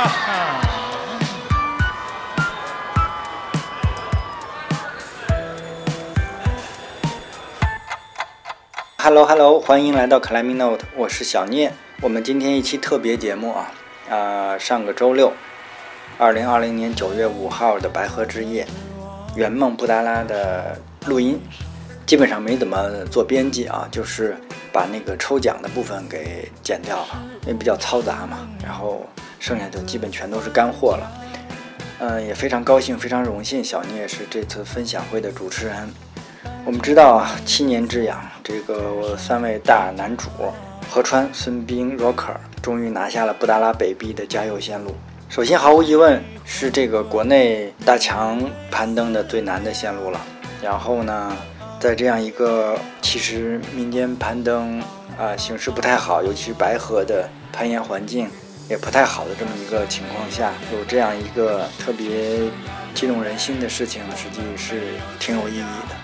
Hello Hello，欢迎来到 Climbing Note，我是小聂。我们今天一期特别节目啊，呃，上个周六，二零二零年九月五号的白河之夜，圆梦布达拉的录音，基本上没怎么做编辑啊，就是把那个抽奖的部分给剪掉了，因为比较嘈杂嘛。然后剩下就基本全都是干货了。嗯，也非常高兴，非常荣幸，小聂是这次分享会的主持人。我们知道啊，七年之痒，这个三位大男主何川、孙斌、Rocker 终于拿下了布达拉北壁的加油线路。首先，毫无疑问是这个国内大墙攀登的最难的线路了。然后呢，在这样一个其实民间攀登啊形势不太好，尤其是白河的攀岩环境也不太好的这么一个情况下，有这样一个特别激动人心的事情，实际是挺有意义的。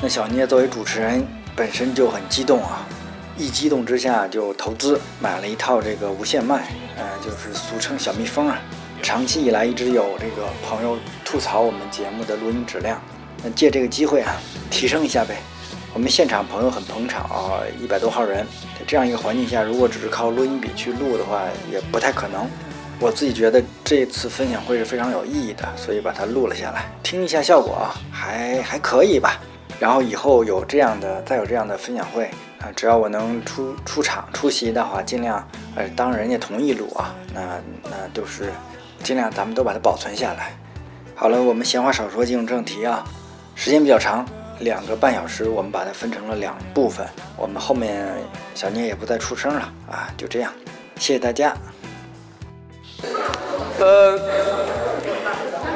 那小聂作为主持人本身就很激动啊，一激动之下就投资买了一套这个无线麦，呃，就是俗称小蜜蜂啊。长期以来一直有这个朋友吐槽我们节目的录音质量，那借这个机会啊，提升一下呗。我们现场朋友很捧场啊，一百多号人，在这样一个环境下，如果只是靠录音笔去录的话，也不太可能。我自己觉得这次分享会是非常有意义的，所以把它录了下来，听一下效果啊，还还可以吧。然后以后有这样的，再有这样的分享会啊，只要我能出出场出席的话，尽量呃，当人家同意录啊，那那都是尽量咱们都把它保存下来。好了，我们闲话少说，进入正题啊，时间比较长，两个半小时，我们把它分成了两部分。我们后面小聂也不再出声了啊，就这样，谢谢大家。呃。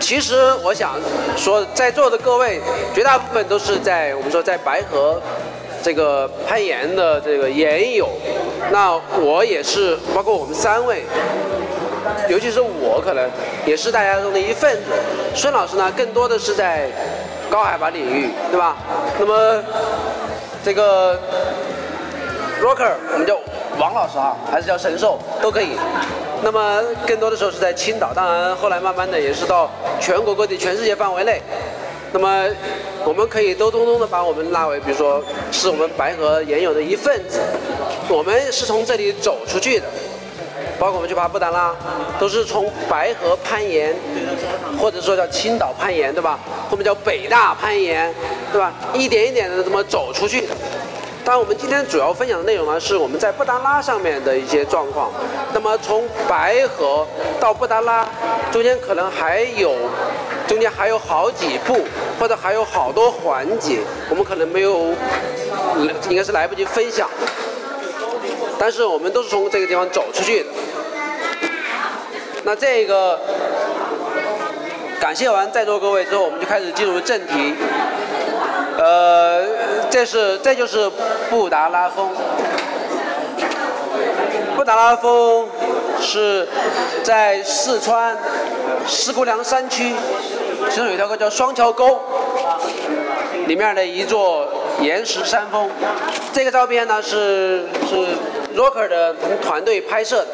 其实我想说，在座的各位绝大部分都是在我们说在白河这个攀岩的这个岩友，那我也是，包括我们三位，尤其是我可能也是大家中的一份子。孙老师呢，更多的是在高海拔领域，对吧？那么这个 Rocker，我们叫王老师哈，还是叫神兽都可以。那么更多的时候是在青岛，当然后来慢慢的也是到全国各地、全世界范围内。那么我们可以都通通的把我们纳为，比如说是我们白河岩友的一份子。我们是从这里走出去的，包括我们去爬布达拉，都是从白河攀岩，或者说叫青岛攀岩，对吧？后面叫北大攀岩，对吧？一点一点的这么走出去的。当然，我们今天主要分享的内容呢，是我们在布达拉上面的一些状况。那么从白河到布达拉，中间可能还有，中间还有好几步，或者还有好多环节，我们可能没有，应该是来不及分享。但是我们都是从这个地方走出去的。那这个感谢完在座各位之后，我们就开始进入正题。呃，这是这就是布达拉峰。布达拉峰是在四川石姑娘山区，其中有一条沟叫双桥沟，里面的一座岩石山峰。这个照片呢是是 Rocker 的团队拍摄的。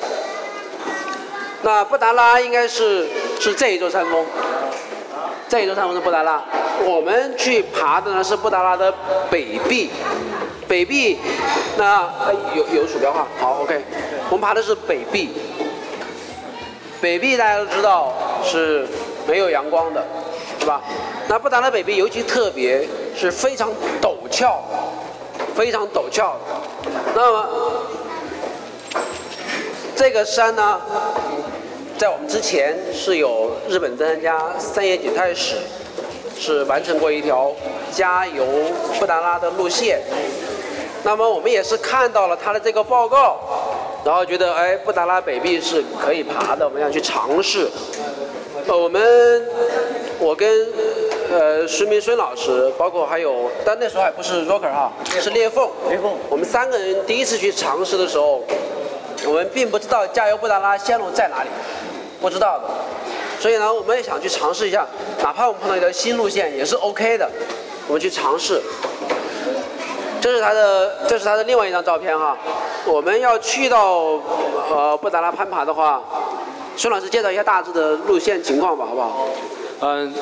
那布达拉应该是是这一座山峰。这一座山峰是布达拉，我们去爬的呢是布达拉的北壁，北壁，那有有鼠标哈，好，OK，我们爬的是北壁，北壁大家都知道是没有阳光的，是吧？那布达拉北壁尤其特别是非常陡峭，非常陡峭，那么这个山呢？在我们之前是有日本登山家三野景太史是完成过一条加油布达拉的路线，那么我们也是看到了他的这个报告，然后觉得哎布达拉北壁是可以爬的，我们要去尝试。呃，我们我跟呃孙明孙老师，包括还有，但那时候还不是 Rocker 哈，是裂缝。裂缝。我们三个人第一次去尝试的时候，我们并不知道加油布达拉线路在哪里。不知道的，所以呢，我们也想去尝试一下，哪怕我们碰到一条新路线也是 OK 的，我们去尝试。这是他的，这是他的另外一张照片哈。我们要去到呃布达拉攀爬的话，孙老师介绍一下大致的路线情况吧，好不好？嗯，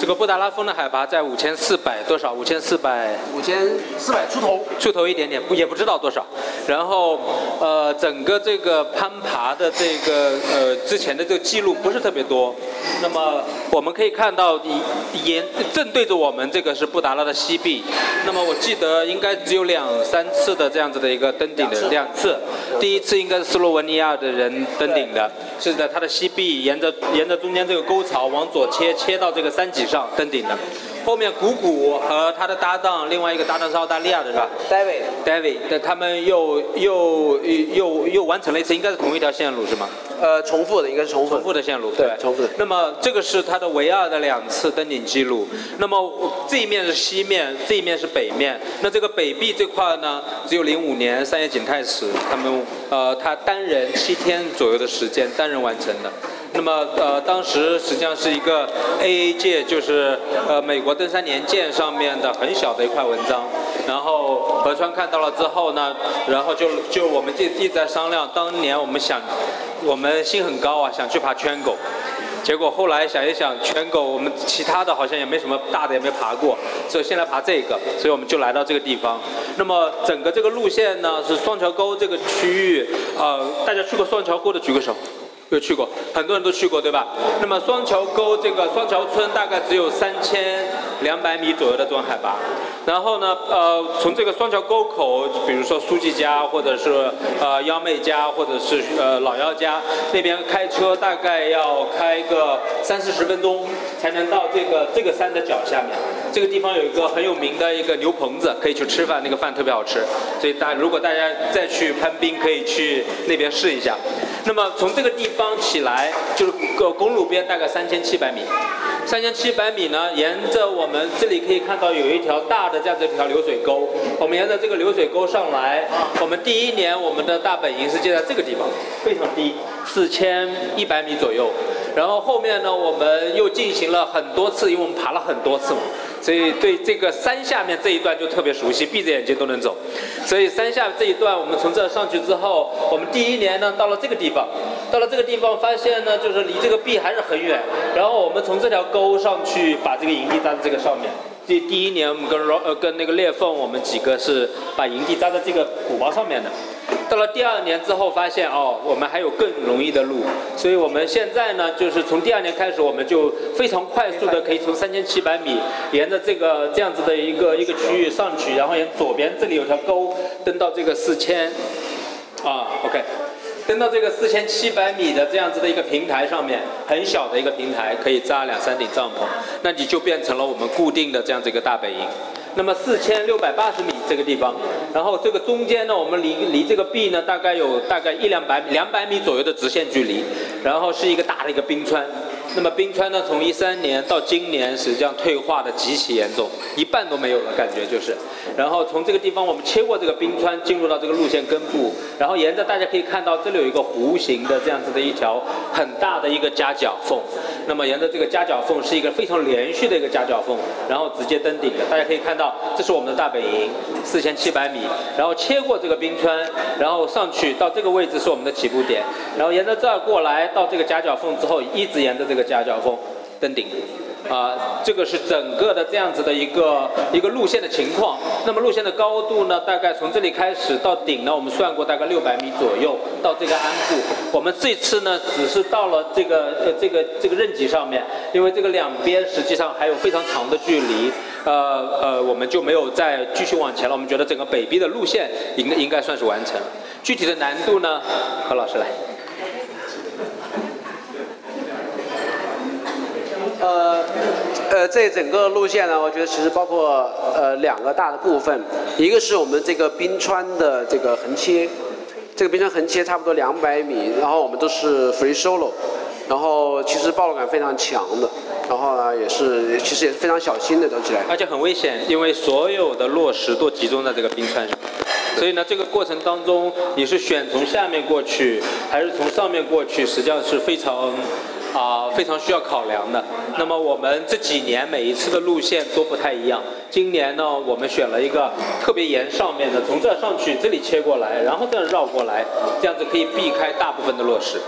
这个布达拉峰的海拔在五千四百多少？五千四百五千四百出头，出头一点点，不也不知道多少。然后，呃，整个这个攀爬的这个呃之前的这个记录不是特别多。那么我们可以看到，沿正对着我们这个是布达拉的西壁。那么我记得应该只有两三次的这样子的一个登顶的两次。第一次应该是斯洛文尼亚的人登顶的，是在它的西壁，沿着沿着中间这个沟槽往左切。切到这个山脊上登顶的，后面谷谷和他的搭档，另外一个搭档是澳大利亚的是吧？David，David，他们又又又又完成了一次，应该是同一条线路是吗？呃，重复的，应该是重复重复的线路，对，重复的。那么这个是他的唯二的两次登顶记录。那么这一面是西面，这一面是北面。那这个北壁这块呢，只有零五年三叶景太史他们呃，他单人七天左右的时间单人完成的。那么呃，当时实际上是一个 AA 界，就是呃美国登山年鉴上面的很小的一块文章。然后何川看到了之后呢，然后就就我们就一直在商量，当年我们想，我们心很高啊，想去爬圈狗。结果后来想一想，圈狗我们其他的好像也没什么大的也没爬过，所以先来爬这个，所以我们就来到这个地方。那么整个这个路线呢，是双桥沟这个区域，呃，大家去过双桥沟的举个手。有去过，很多人都去过，对吧？那么双桥沟这个双桥村大概只有三千两百米左右的这种海拔。然后呢，呃，从这个双桥沟口，比如说书记家，或者是呃幺妹家，或者是呃老幺家那边开车，大概要开个三四十分钟才能到这个这个山的脚下面。这个地方有一个很有名的一个牛棚子，可以去吃饭，那个饭特别好吃。所以大如果大家再去攀冰，可以去那边试一下。那么从这个地起来，就是个公路边大概三千七百米，三千七百米呢，沿着我们这里可以看到有一条大的这样子一条流水沟，我们沿着这个流水沟上来，我们第一年我们的大本营是建在这个地方，非常低，四千一百米左右，然后后面呢，我们又进行了很多次，因为我们爬了很多次嘛。所以对这个山下面这一段就特别熟悉，闭着眼睛都能走。所以山下这一段，我们从这上去之后，我们第一年呢到了这个地方，到了这个地方发现呢，就是离这个壁还是很远。然后我们从这条沟上去，把这个营地扎在这个上面。第第一年我们跟呃跟那个裂缝，我们几个是把营地扎在这个鼓包上面的。到了第二年之后，发现哦，我们还有更容易的路，所以我们现在呢，就是从第二年开始，我们就非常快速的可以从三千七百米，沿着这个这样子的一个一个区域上去，然后沿左边这里有条沟，登到这个四千，啊，OK，登到这个四千七百米的这样子的一个平台上面，很小的一个平台，可以扎两三顶帐篷，那你就变成了我们固定的这样子一个大本营。那么四千六百八十米这个地方，然后这个中间呢，我们离离这个壁呢，大概有大概一两百两百米左右的直线距离，然后是一个大的一个冰川。那么冰川呢，从一三年到今年，实际上退化的极其严重，一半都没有了，感觉就是。然后从这个地方，我们切过这个冰川，进入到这个路线根部，然后沿着大家可以看到，这里有一个弧形的这样子的一条很大的一个夹角缝。那么沿着这个夹角缝是一个非常连续的一个夹角缝，然后直接登顶的。大家可以看到，这是我们的大本营，四千七百米，然后切过这个冰川，然后上去到这个位置是我们的起步点，然后沿着这儿过来到这个夹角缝之后，一直沿着这个夹角缝登顶。啊，这个是整个的这样子的一个一个路线的情况。那么路线的高度呢，大概从这里开始到顶呢，我们算过大概六百米左右到这个鞍部。我们这次呢，只是到了这个呃这个这个刃脊上面，因为这个两边实际上还有非常长的距离，呃呃，我们就没有再继续往前了。我们觉得整个北壁的路线应应该算是完成。具体的难度呢，何老师来。呃，呃，这整个路线呢，我觉得其实包括呃两个大的部分，一个是我们这个冰川的这个横切，这个冰川横切差不多两百米，然后我们都是 free solo，然后其实暴露感非常强的，然后呢也是其实也是非常小心的走起来，而且很危险，因为所有的落石都集中在这个冰川上，所以呢这个过程当中你是选从下面过去还是从上面过去，实际上是非常。啊，非常需要考量的。那么我们这几年每一次的路线都不太一样。今年呢，我们选了一个特别沿上面的，从这上去，这里切过来，然后这样绕过来，这样子可以避开大部分的落石。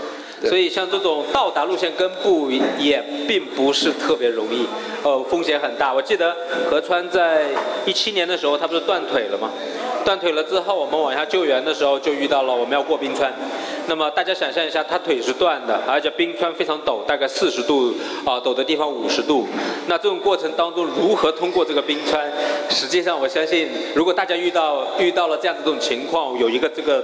所以像这种到达路线根部也并不是特别容易，呃，风险很大。我记得河川在一七年的时候，他不是断腿了吗？断腿了之后，我们往下救援的时候就遇到了我们要过冰川。那么大家想象一下，他腿是断的，而且冰川非常陡，大概四十度啊，陡的地方五十度。那这种过程当中如何通过这个冰川？实际上我相信，如果大家遇到遇到了这样子这种情况，有一个这个。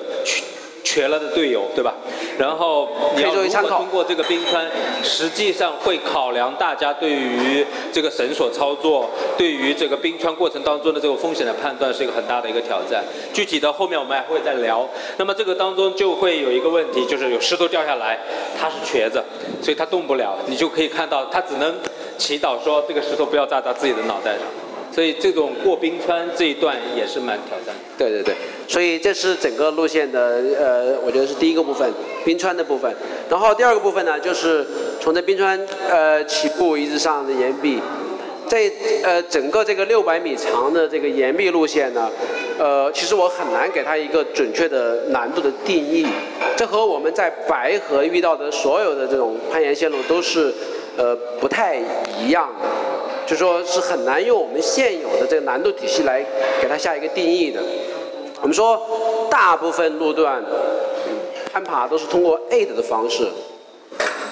瘸了的队友，对吧？然后你要如何通过这个冰川？实际上会考量大家对于这个绳索操作，对于这个冰川过程当中的这个风险的判断是一个很大的一个挑战。具体的后面我们还会再聊。那么这个当中就会有一个问题，就是有石头掉下来，他是瘸子，所以他动不了。你就可以看到他只能祈祷说这个石头不要砸到自己的脑袋上。所以这种过冰川这一段也是蛮挑战。对对对，所以这是整个路线的呃，我觉得是第一个部分，冰川的部分。然后第二个部分呢，就是从这冰川呃起步一直上的岩壁，这呃整个这个六百米长的这个岩壁路线呢，呃，其实我很难给它一个准确的难度的定义。这和我们在白河遇到的所有的这种攀岩线路都是呃不太一样的。就说是很难用我们现有的这个难度体系来给它下一个定义的。我们说，大部分路段攀爬都是通过 aid 的方式。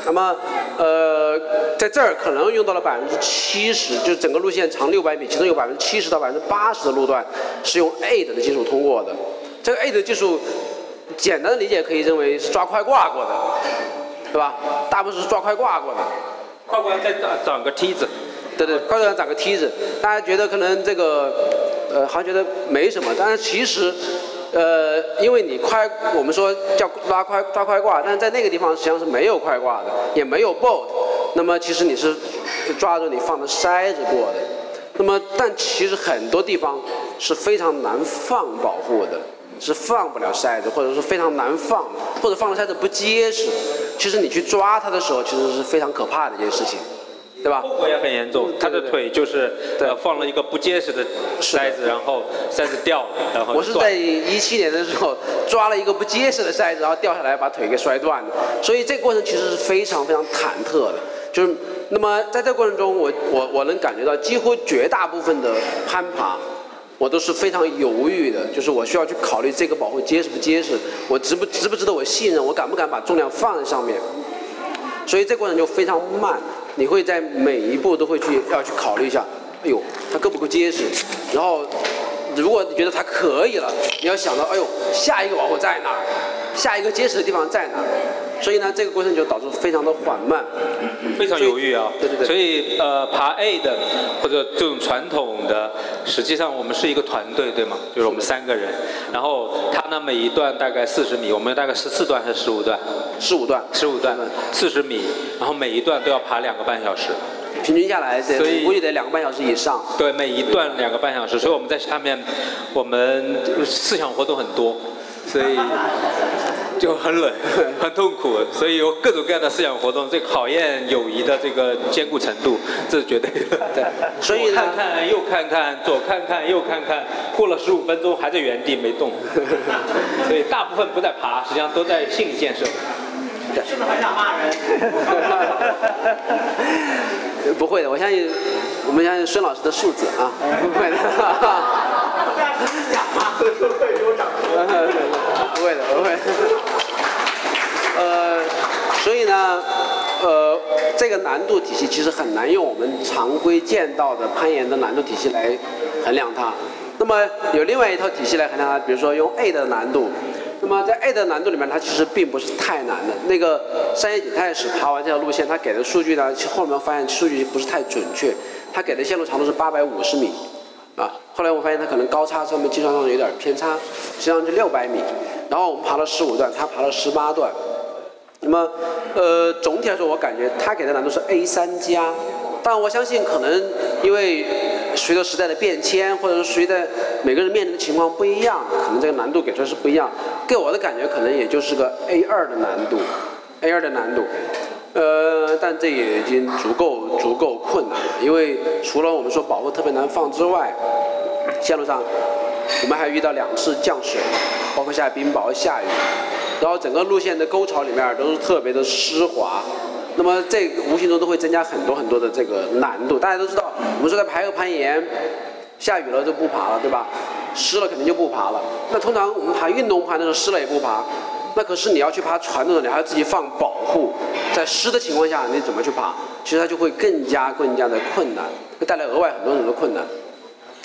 那么，呃，在这儿可能用到了百分之七十，就整个路线长六百米，其中有百分之七十到百分之八十的路段是用 aid 的技术通过的。这个 aid 技术，简单的理解可以认为是抓快挂过的，对吧？大部分是抓快挂过的。快挂再长长个梯子。对对，快上长个梯子，大家觉得可能这个，呃，好像觉得没什么，但是其实，呃，因为你快，我们说叫拉快抓快挂，但是在那个地方实际上是没有快挂的，也没有 bolt，那么其实你是抓着你放的筛子过的，那么但其实很多地方是非常难放保护的，是放不了筛子，或者说非常难放，或者放的筛子不结实，其实你去抓它的时候，其实是非常可怕的一件事情。对吧？后果也很严重，他的腿就是呃放了一个不结实的筛子，然后筛子掉了，然后我是在一七年的时候抓了一个不结实的筛子，然后掉下来把腿给摔断了，所以这个过程其实是非常非常忐忑的。就是那么在这个过程中，我我我能感觉到几乎绝大部分的攀爬，我都是非常犹豫的，就是我需要去考虑这个保护结实不结实，我值不值不值得我信任，我敢不敢把重量放在上面，所以这过程就非常慢。你会在每一步都会去要去考虑一下，哎呦，它够不够结实？然后，如果你觉得它可以了，你要想到，哎呦，下一个保护在哪儿？下一个结实的地方在哪儿？所以呢，这个过程就导致非常的缓慢，非常犹豫啊。对对对。所以呃，爬 A 的或者这种传统的，实际上我们是一个团队，对吗？就是我们三个人。然后他呢，每一段大概四十米，我们大概十四段还是十五段？十五段。十五段，四十米，然后每一段都要爬两个半小时。平均下来，所以估计得两个半小时以上。对，每一段两个半小时，所以我们在下面，我们思想活动很多，所以。就很冷，很痛苦，所以有各种各样的思想活动，这考验友谊的这个坚固程度，这是绝对的。对，所以看看右看看，左看看右看看，过了十五分钟还在原地没动，所以大部分不在爬，实际上都在心理建设。是不是很想骂人？不会的，我相信，我们相信孙老师的素质啊，不会的。大家只是讲嘛，会有掌声。不会的，不会。呃，所以呢，呃，这个难度体系其实很难用我们常规见到的攀岩的难度体系来衡量它。那么有另外一套体系来衡量它，比如说用 A 的难度。那么在 A 的难度里面，它其实并不是太难的。那个山野景泰史爬完这条路线，他给的数据呢，后面发现数据不是太准确。他给的线路长度是八百五十米。啊，后来我发现他可能高差上面计算上有点偏差，实际上就六百米。然后我们爬了十五段，他爬了十八段。那么，呃，总体来说，我感觉他给的难度是 A 三加。但我相信，可能因为随着时代的变迁，或者是随着每个人面临的情况不一样，可能这个难度给出来是不一样。给我的感觉，可能也就是个 A 二的难度，A 二的难度。呃，但这也已经足够足够困难了，因为除了我们说保护特别难放之外，线路上我们还遇到两次降水，包括下冰雹、下雨，然后整个路线的沟槽里面都是特别的湿滑，那么这无形中都会增加很多很多的这个难度。大家都知道，我们说在排河攀岩，下雨了就不爬了，对吧？湿了肯定就不爬了。那通常我们爬运动攀的时候，湿了也不爬。那可是你要去爬传统的，你还要自己放保护，在湿的情况下你怎么去爬？其实它就会更加更加的困难，会带来额外很多很多困难。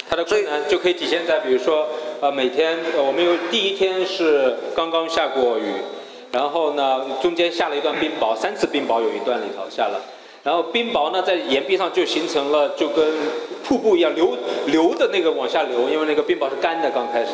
它的困难就可以体现在，比如说，呃，每天呃我们有第一天是刚刚下过雨，然后呢中间下了一段冰雹，三次冰雹有一段里头下了，然后冰雹呢在岩壁上就形成了就跟瀑布一样流流的那个往下流，因为那个冰雹是干的刚开始，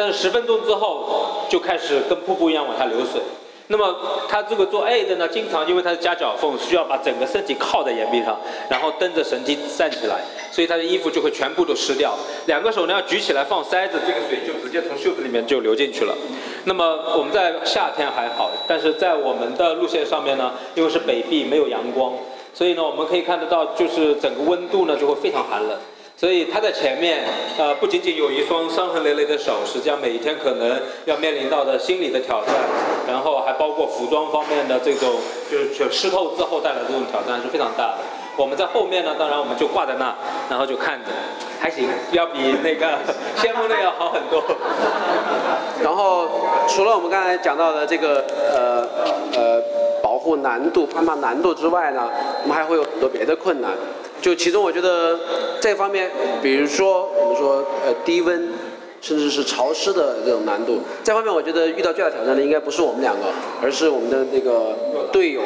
但是十分钟之后就开始跟瀑布一样往下流水。那么他这个做 A 的呢，经常因为他是夹脚缝，需要把整个身体靠在岩壁上，然后蹬着绳梯站起来，所以他的衣服就会全部都湿掉。两个手呢要举起来放塞子，这个水就直接从袖子里面就流进去了。那么我们在夏天还好，但是在我们的路线上面呢，因为是北壁没有阳光，所以呢我们可以看得到，就是整个温度呢就会非常寒冷。所以他在前面，呃，不仅仅有一双伤痕累累的手，实际上每一天可能要面临到的心理的挑战，然后还包括服装方面的这种，就是湿透之后带来的这种挑战是非常大的。我们在后面呢，当然我们就挂在那，然后就看着，还行，要比那个先锋队要好很多。然后除了我们刚才讲到的这个呃呃保护难度、攀爬难度之外呢，我们还会有很多别的困难。就其中，我觉得这方面，比如说我们说呃低温，甚至是潮湿的这种难度，这方面我觉得遇到最大挑战的应该不是我们两个，而是我们的那个队友，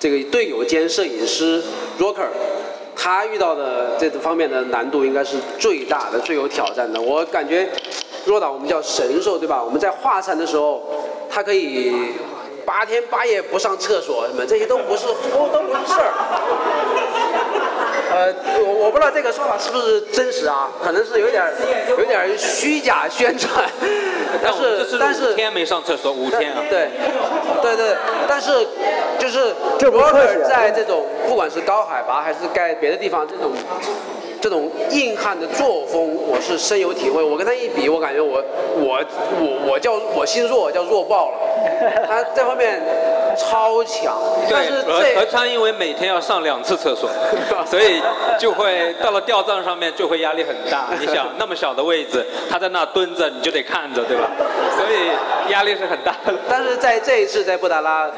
这个队友兼摄影师 Rocker，他遇到的这方面的难度应该是最大的、最有挑战的。我感觉若导我们叫神兽对吧？我们在华山的时候，他可以八天八夜不上厕所什么，这些都不是都都不是事儿。呃，我我不知道这个说法是不是真实啊？可能是有点有点虚假宣传。但是但是五天没上厕所，五天啊。对对对，但是就是不客气在这种不管是高海拔还是在别的地方，这种这种硬汉的作风，我是深有体会。我跟他一比，我感觉我我我我叫我心弱，叫弱爆了。他这方面超强，但是何川因为每天要上两次厕所，所以就会到了吊帐上面就会压力很大。你想那么小的位置，他在那蹲着，你就得看着，对吧？所以压力是很大的。但是在这一次在布达拉，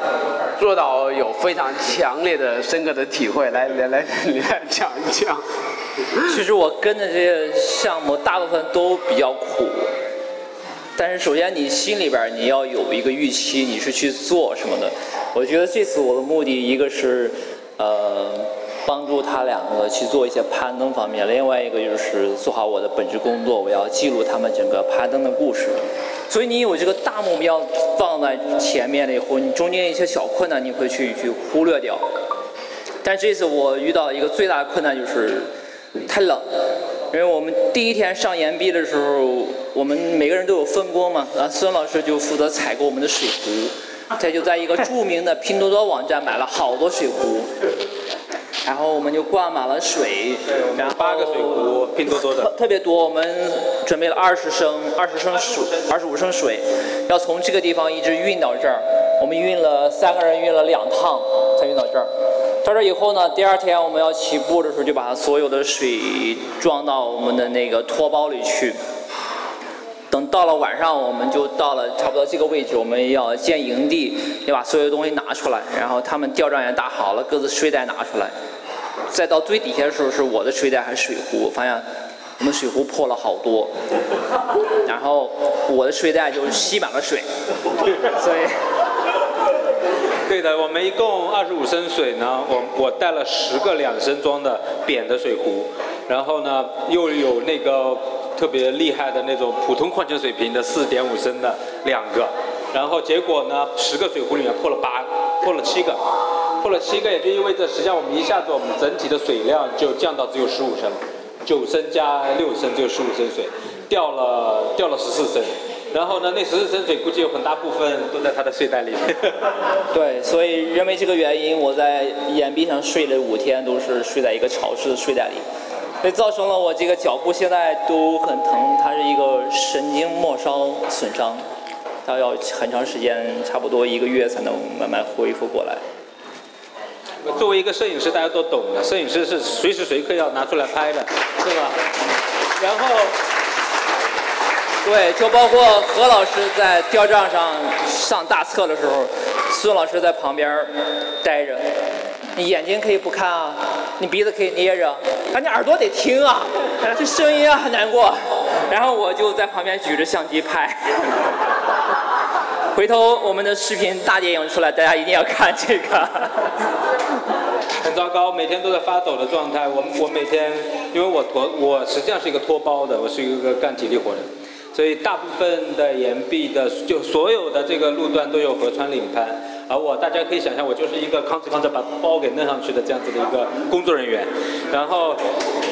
若导有非常强烈的、深刻的体会，来来来，你来讲一讲。其实我跟的这些项目大部分都比较苦，但是首先你心里边你要有一个预期，你是去做什么的。我觉得这次我的目的一个是，呃，帮助他两个去做一些攀登方面，另外一个就是做好我的本职工作，我要记录他们整个攀登的故事。所以你有这个大目标放在前面了以后，你中间一些小困难你会去去忽略掉。但这次我遇到一个最大的困难就是太冷，因为我们第一天上岩壁的时候，我们每个人都有分工嘛，啊，孙老师就负责采购我们的水壶，他就在一个著名的拼多多网站买了好多水壶，然后我们就灌满了水，然后八个水壶，拼多多的。特特别多，我们准备了二十升、二十升水、二十五升水，要从这个地方一直运到这儿。我们运了三个人运了两趟才运到这儿。到这以后呢，第二天我们要起步的时候，就把所有的水装到我们的那个托包里去。等到了晚上，我们就到了差不多这个位置，我们要建营地，要把所有东西拿出来，然后他们吊帐也搭好了，各自睡袋拿出来。再到最底下的时候，是我的睡袋还是水壶？发现我们水壶破了好多，然后我的睡袋就吸满了水，所以对的，我们一共二十五升水呢，我我带了十个两升装的扁的水壶，然后呢又有那个特别厉害的那种普通矿泉水瓶的四点五升的两个，然后结果呢十个水壶里面破了八，破了七个，破了七个也就意味着实际上我们一下子我们整体的水量就降到只有十五升，九升加六升只有十五升水，掉了掉了十四升。然后呢，那十四升水估计有很大部分都在他的睡袋里面。对，所以因为这个原因，我在岩壁上睡了五天，都是睡在一个潮湿的睡袋里，所以造成了我这个脚部现在都很疼，它是一个神经末梢损伤。它要很长时间，差不多一个月才能慢慢恢复过来。作为一个摄影师，大家都懂的，摄影师是随时随刻要拿出来拍的，是吧？然后，对，就包括何老师在吊账上上大册的时候，孙老师在旁边待着，你眼睛可以不看啊，你鼻子可以捏着，但你耳朵得听啊，这声音啊很难过。然后我就在旁边举着相机拍。回头我们的视频大电影出来，大家一定要看这个。很糟糕，每天都在发抖的状态。我我每天，因为我拖，我实际上是一个拖包的，我是一个干体力活的，所以大部分的岩壁的，就所有的这个路段都有河川领攀。而我，大家可以想象，我就是一个扛着扛着把包给弄上去的这样子的一个工作人员。然后，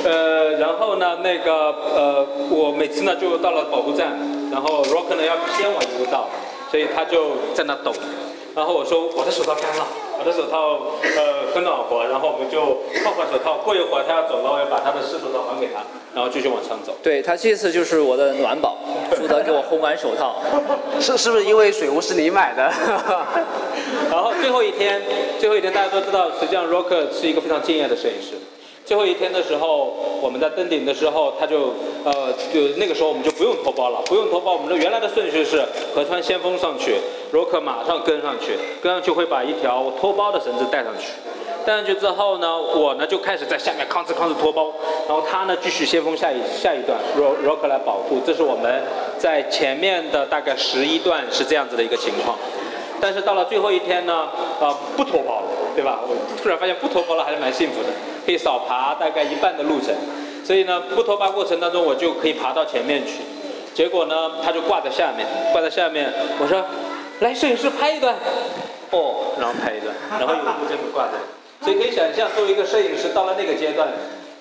呃，然后呢，那个呃，我每次呢就到了保护站，然后 Rock 呢要先我一步到。所以他就在那抖，然后我说我的手套干了，我的手套呃很暖和，然后我们就换换手套。过一会儿他要走了，我要把他的湿手套还给他，然后继续往上走。对他这次就是我的暖宝，负责给我烘干手套。是是不是因为水壶是你买的？然后最后一天，最后一天大家都知道，实际上 Rock 是一个非常敬业的摄影师。最后一天的时候，我们在登顶的时候，他就呃，就那个时候我们就不用拖包了，不用拖包。我们的原来的顺序是河川先锋上去，罗克马上跟上去，跟上去会把一条拖包的绳子带上去。戴上去之后呢，我呢就开始在下面吭哧吭哧拖包，然后他呢继续先锋下一下一段，，Ro Rock 来保护。这是我们在前面的大概十一段是这样子的一个情况。但是到了最后一天呢，啊，不脱包了，对吧？我突然发现不脱包了还是蛮幸福的，可以少爬大概一半的路程。所以呢，不脱包过程当中，我就可以爬到前面去。结果呢，他就挂在下面，挂在下面。我说，来，摄影师拍一段。哦，然后拍一段，然后有一部这么挂着。所以可以想象，作为一个摄影师，到了那个阶段，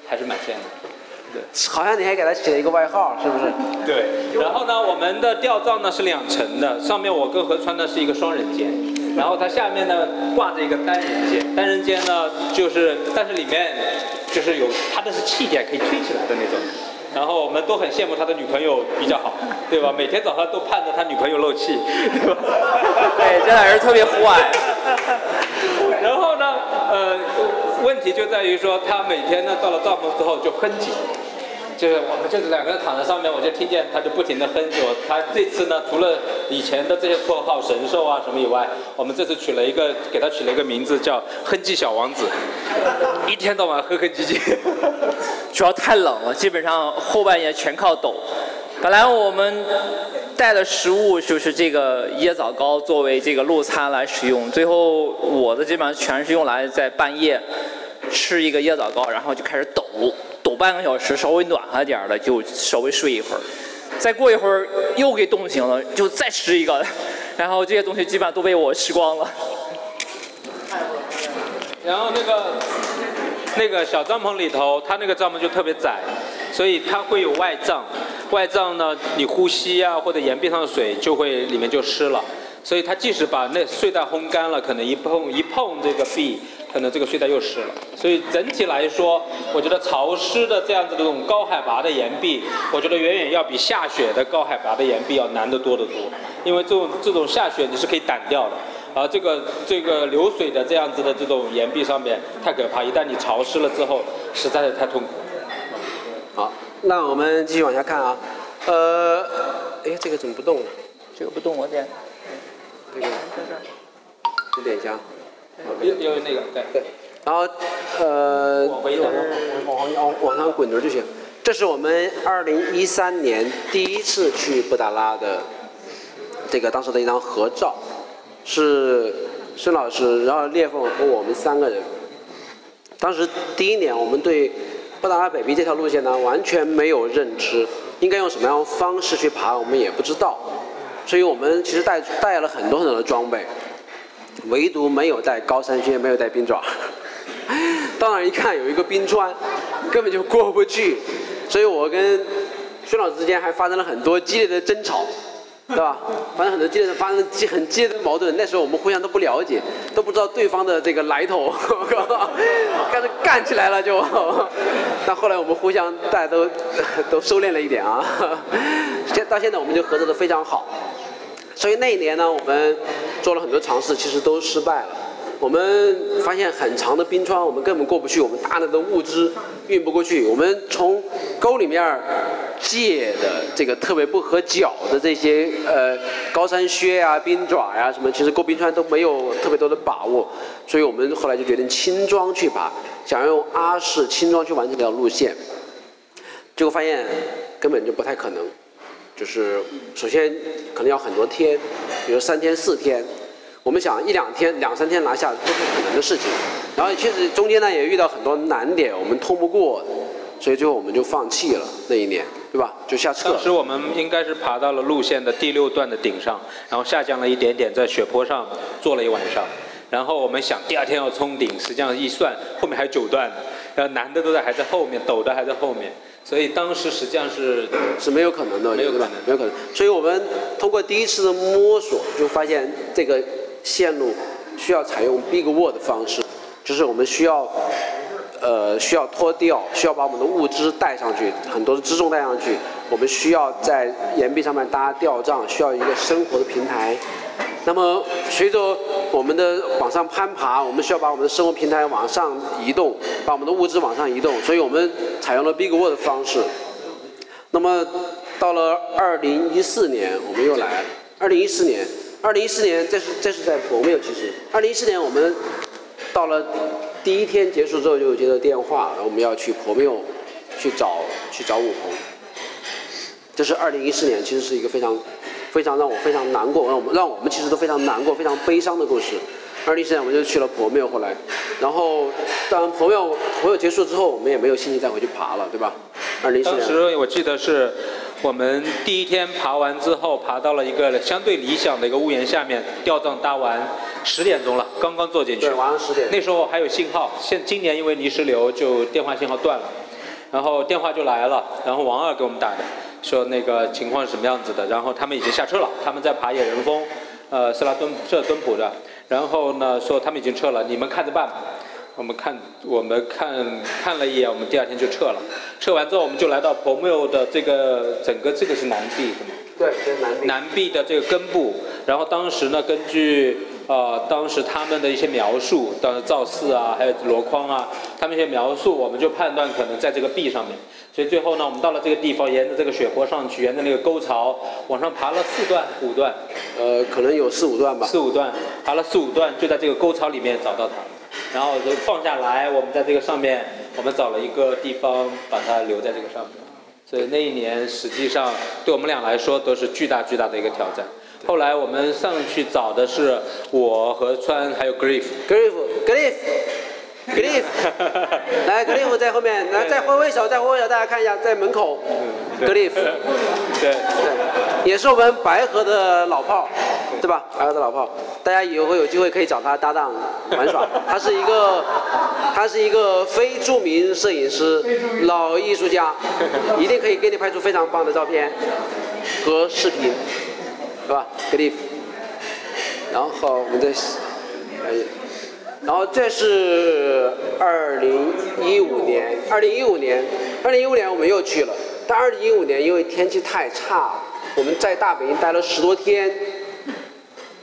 还是蛮羡慕的。好像你还给他起了一个外号，是不是？对。然后呢，我们的吊罩呢是两层的，上面我跟何川呢是一个双人间，然后它下面呢挂着一个单人间。单人间呢就是，但是里面就是有它的是气垫可以吹起来的那种。然后我们都很羡慕他的女朋友比较好，对吧？每天早上都盼着他女朋友漏气，对吧？对，这俩人特别户外。然后呢，呃，问题就在于说，他每天呢到了帐篷之后就哼唧。就是我们就是两个人躺在上面，我就听见他就不停的哼唧。他这次呢，除了以前的这些绰号神兽啊什么以外，我们这次取了一个，给他取了一个名字叫哼唧小王子，一天到晚哼哼唧唧。主要太冷了，基本上后半夜全靠抖。本来我们带的食物就是这个椰枣糕作为这个路餐来使用，最后我的基本上全是用来在半夜吃一个椰枣糕，然后就开始抖。抖半个小时，稍微暖和点儿了，就稍微睡一会儿。再过一会儿又给冻醒了，就再吃一个。然后这些东西基本上都被我吃光了。然后那个那个小帐篷里头，它那个帐篷就特别窄，所以它会有外帐。外帐呢，你呼吸啊或者岩壁上的水就会里面就湿了。所以它即使把那睡袋烘干了，可能一碰一碰这个壁。可能这个睡袋又湿了，所以整体来说，我觉得潮湿的这样子的这种高海拔的岩壁，我觉得远远要比下雪的高海拔的岩壁要难得多得多。因为这种这种下雪你是可以挡掉的，而这个这个流水的这样子的这种岩壁上面太可怕，一旦你潮湿了之后，实在是太痛苦。好，那我们继续往下看啊，呃，哎，这个怎么不动了？这个不动，我点。这个，你点一下。有有那个对对，然后呃，往往往往上滚轮就行。这是我们二零一三年第一次去布达拉的这个当时的一张合照，是孙老师，然后裂缝和我们三个人。当时第一年我们对布达拉北壁这条路线呢完全没有认知，应该用什么样的方式去爬我们也不知道，所以我们其实带带了很多很多的装备。唯独没有带高山靴，没有带冰爪。到那儿一看，有一个冰川，根本就过不去。所以我跟孙老师之间还发生了很多激烈的争吵，对吧？反正很多激烈的，发生激很激烈的矛盾。那时候我们互相都不了解，都不知道对方的这个来头，开始干起来了就。但后来我们互相大家都 都收敛了一点啊。现到现在我们就合作的非常好。所以那一年呢，我们做了很多尝试，其实都失败了。我们发现很长的冰川，我们根本过不去，我们大量的物资运不过去。我们从沟里面借的这个特别不合脚的这些呃高山靴啊、冰爪呀、什么，其实过冰川都没有特别多的把握。所以我们后来就决定轻装去爬，想要用阿式轻装去完成这条路线。结果发现根本就不太可能，就是首先可能要很多天，比如三天四天。我们想一两天、两三天拿下都是可能的事情，然后确实中间呢也遇到很多难点，我们通不过，所以最后我们就放弃了那一年，对吧？就下撤。当时我们应该是爬到了路线的第六段的顶上，然后下降了一点点，在雪坡上坐了一晚上，然后我们想第二天要冲顶，实际上一算后面还有九段呢，然后难的都在还在后面，陡的还在后面，所以当时实际上是是没有可能的，没有可能没有可能。所以我们通过第一次的摸索，就发现这个。线路需要采用 big wall 的方式，就是我们需要，呃，需要脱掉，需要把我们的物资带上去，很多的辎重带上去。我们需要在岩壁上面搭吊帐，需要一个生活的平台。那么随着我们的往上攀爬，我们需要把我们的生活平台往上移动，把我们的物资往上移动。所以我们采用了 big wall 的方式。那么到了二零一四年，我们又来了。二零一四年。二零一四年，这是这是在博缪，其实二零一四年我们到了第一天结束之后就接到电话，然后我们要去婆庙去找去找武鹏。这是二零一四年，其实是一个非常非常让我非常难过，让我们让我们其实都非常难过、非常悲伤的故事。二零一四年我们就去了婆庙，后来，然后当朋友朋友结束之后，我们也没有心情再回去爬了，对吧？二零一四年。当时我记得是。我们第一天爬完之后，爬到了一个相对理想的一个屋檐下面，吊帐搭完，十点钟了，刚刚坐进去。对，晚上十点。那时候还有信号，现今年因为泥石流，就电话信号断了，然后电话就来了，然后王二给我们打的，说那个情况是什么样子的，然后他们已经下车了，他们在爬野人峰，呃，斯拉敦这敦普的，然后呢说他们已经撤了，你们看着办。我们看，我们看看了一眼，我们第二天就撤了。撤完之后，我们就来到婆缪的这个整个这个是南壁，是吗？对，是南壁。南壁的这个根部，然后当时呢，根据呃当时他们的一些描述，当时造寺啊，还有箩筐啊，他们一些描述，我们就判断可能在这个壁上面。所以最后呢，我们到了这个地方，沿着这个雪坡上去，沿着那个沟槽往上爬了四段、五段，呃，可能有四五段吧。四五段，爬了四五段，就在这个沟槽里面找到它。然后就放下来，我们在这个上面，我们找了一个地方把它留在这个上面。所以那一年实际上对我们俩来说都是巨大巨大的一个挑战。后来我们上去找的是我和川还有 Griff。格里夫，来，格里夫在后面，来再挥挥手，再挥挥手，大家看一下，在门口，格里夫，对对，也是我们白河的老炮，对吧？白河的老炮，大家以后有机会可以找他搭档玩耍。他是一个，他是一个非著名摄影师，老艺术家，一定可以给你拍出非常棒的照片和视频，是吧？格里夫，然后我们再，哎。然后这是二零一五年，二零一五年，二零一五年我们又去了，但二零一五年因为天气太差，我们在大本营待了十多天，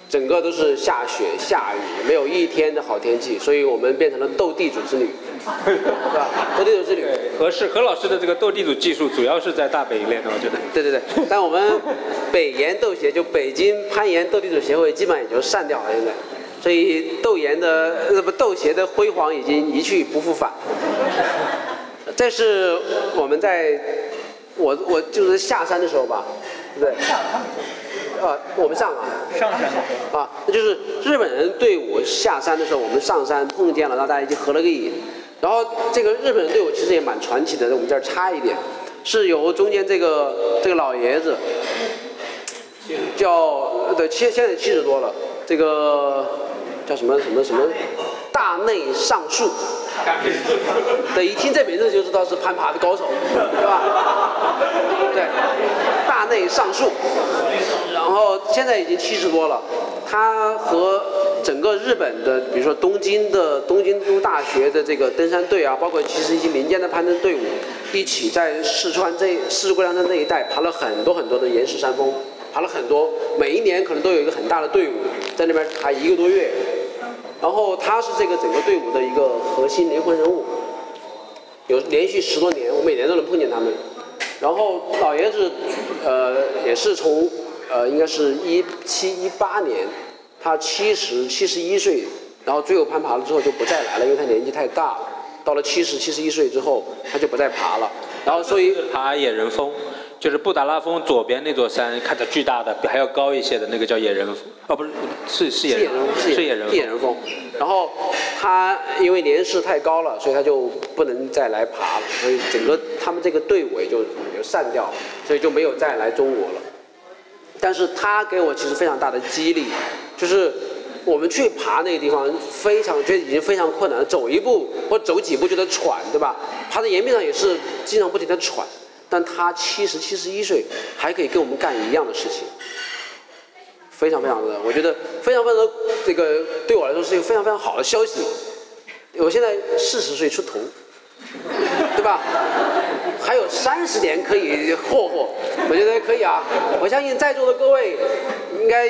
整个都是下雪下雨，没有一天的好天气，所以我们变成了斗地主之旅，是吧？斗地主之旅。何适何老师的这个斗地主技术主要是在大本营练的，我觉得。对对对，但我们北岩斗协就北京攀岩斗地主协会基本上也就散掉了现在。所以窦岩的呃不窦协的辉煌已经一去不复返。这是我们在，我我就是下山的时候吧，对不对？啊，我们上啊。上山。啊，那就是日本人队伍下山的时候，我们上山碰见了，然后大家一起合了个影。然后这个日本人队伍其实也蛮传奇的，我们这儿插一点，是由中间这个这个老爷子，叫对，现现在七十多了，这个。叫什么什么什么大内上树，对，一听这名字就知道是攀爬的高手，对吧？对，大内上树，然后现在已经七十多了。他和整个日本的，比如说东京的东京都大学的这个登山队啊，包括其实一些民间的攀登队伍，一起在四川这四姑娘山那一带爬了很多很多的岩石山峰。爬了很多，每一年可能都有一个很大的队伍在那边爬一个多月，然后他是这个整个队伍的一个核心灵魂人物，有连续十多年，我每年都能碰见他们。然后老爷子，呃，也是从呃，应该是一七一八年，他七十七十一岁，然后最后攀爬了之后就不再来了，因为他年纪太大。到了七十七十一岁之后，他就不再爬了。然后所以爬野人峰，就是布达拉峰左边那座山，看着巨大的，比还要高一些的那个叫野人峰，哦不是，是是野人，是野人野人峰。然后他因为年事太高了，所以他就不能再来爬了，所以整个他们这个队伍也就就散掉了，所以就没有再来中国了。但是他给我其实非常大的激励，就是我们去爬那个地方，非常觉得已经非常困难了，走一步或走几步就得喘，对吧？爬在岩壁上也是经常不停的喘，但他七十七十一岁还可以跟我们干一样的事情，非常非常的，我觉得非常非常的这个对我来说是一个非常非常好的消息。我现在四十岁出头，对吧？还有三十年可以霍霍，我觉得可以啊。我相信在座的各位应该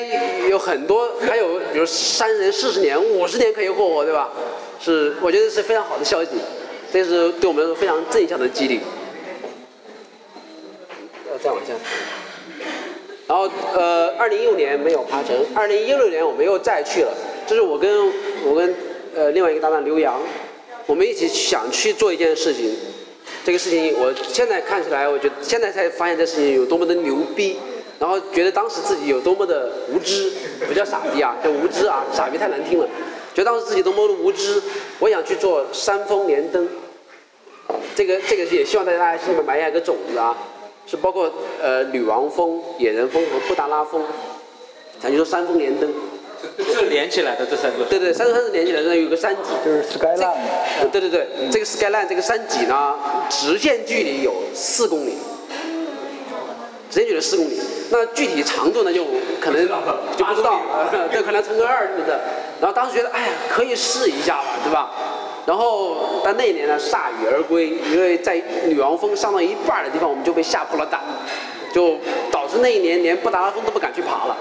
有很多，还有比如三十年、四十年、五十年可以霍霍，对吧？是，我觉得是非常好的消息，这是对我们非常正向的激励。再往下。然后呃，二零一五年没有爬成，二零一六年我们又再去了，这是我跟我跟呃另外一个搭档刘洋，我们一起想去做一件事情。这个事情，我现在看起来，我觉得现在才发现这事情有多么的牛逼，然后觉得当时自己有多么的无知，不叫傻逼啊，叫无知啊，傻逼太难听了，觉得当时自己多么的无知。我想去做山峰连登，这个这个也希望大家心里面埋下一个种子啊，是包括呃女王峰、野人峰和布达拉峰，咱就说山峰连登。是连起来的这三座。对对，三座山是连起来的，有个山脊。就是 Skyline。对对对，这个 Skyline 这个山脊呢，直线距离有四公里，直线距离四公里。那具体长度呢，就可能就不知道，这可能乘个二什么的。然后当时觉得，哎呀，可以试一下吧，对吧？然后但那一年呢，铩羽而归，因为在女王峰上到一半的地方，我们就被吓破了胆，就导致那一年连布达拉峰都不敢去爬了。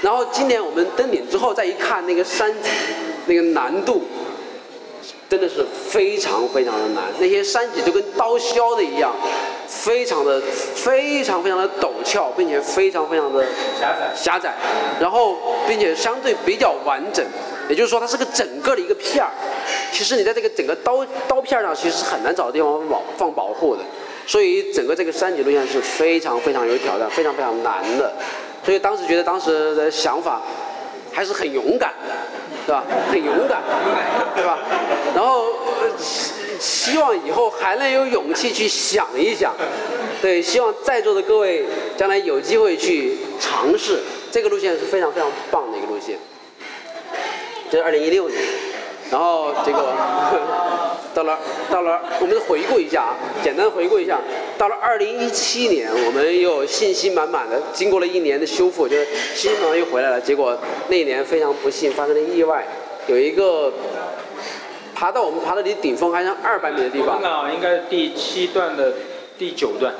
然后今年我们登顶之后再一看那个山，那个难度真的是非常非常的难，那些山脊就跟刀削的一样，非常的非常非常的陡峭，并且非常非常的狭窄狭窄，然后并且相对比较完整，也就是说它是个整个的一个片儿。其实你在这个整个刀刀片上其实是很难找地方保放保护的，所以整个这个山脊路线是非常非常有挑战，非常非常难的。所以当时觉得当时的想法还是很勇敢的，对吧？很勇敢，对吧？然后希希望以后还能有勇气去想一想，对，希望在座的各位将来有机会去尝试这个路线是非常非常棒的一个路线。这是二零一六年，然后结果 到了到了，我们回顾一下啊，简单回顾一下，到了二零一七年，我们又信心满满的，经过了一年的修复，就是信心满满又回来了。结果那一年非常不幸发生了意外，有一个爬到我们爬到离顶峰还剩二百米的地方，那应该是第七段的第九段，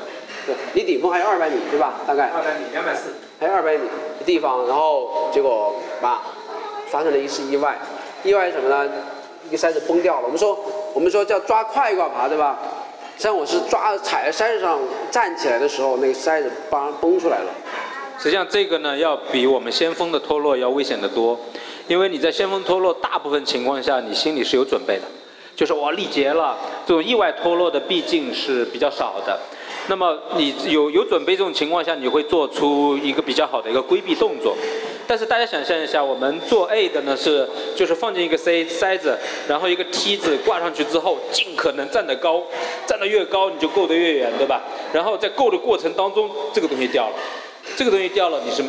对，离顶峰还有二百米，对吧？大概二百米，两百四。还有二百米的地方，然后结果吧，发生了一次意外。意外是什么呢？一个筛子崩掉了。我们说，我们说叫抓快挂爬，对吧？实际上我是抓踩在筛子上站起来的时候，那个筛子帮崩出来了。实际上这个呢，要比我们先锋的脱落要危险得多，因为你在先锋脱落，大部分情况下你心里是有准备的，就是我力竭了。这种意外脱落的毕竟是比较少的。那么你有有准备这种情况下，你会做出一个比较好的一个规避动作。但是大家想象一下，我们做 A 的呢是就是放进一个塞塞子，然后一个梯子挂上去之后，尽可能站得高，站得越高你就够得越远，对吧？然后在够的过程当中，这个东西掉了，这个东西掉了，你是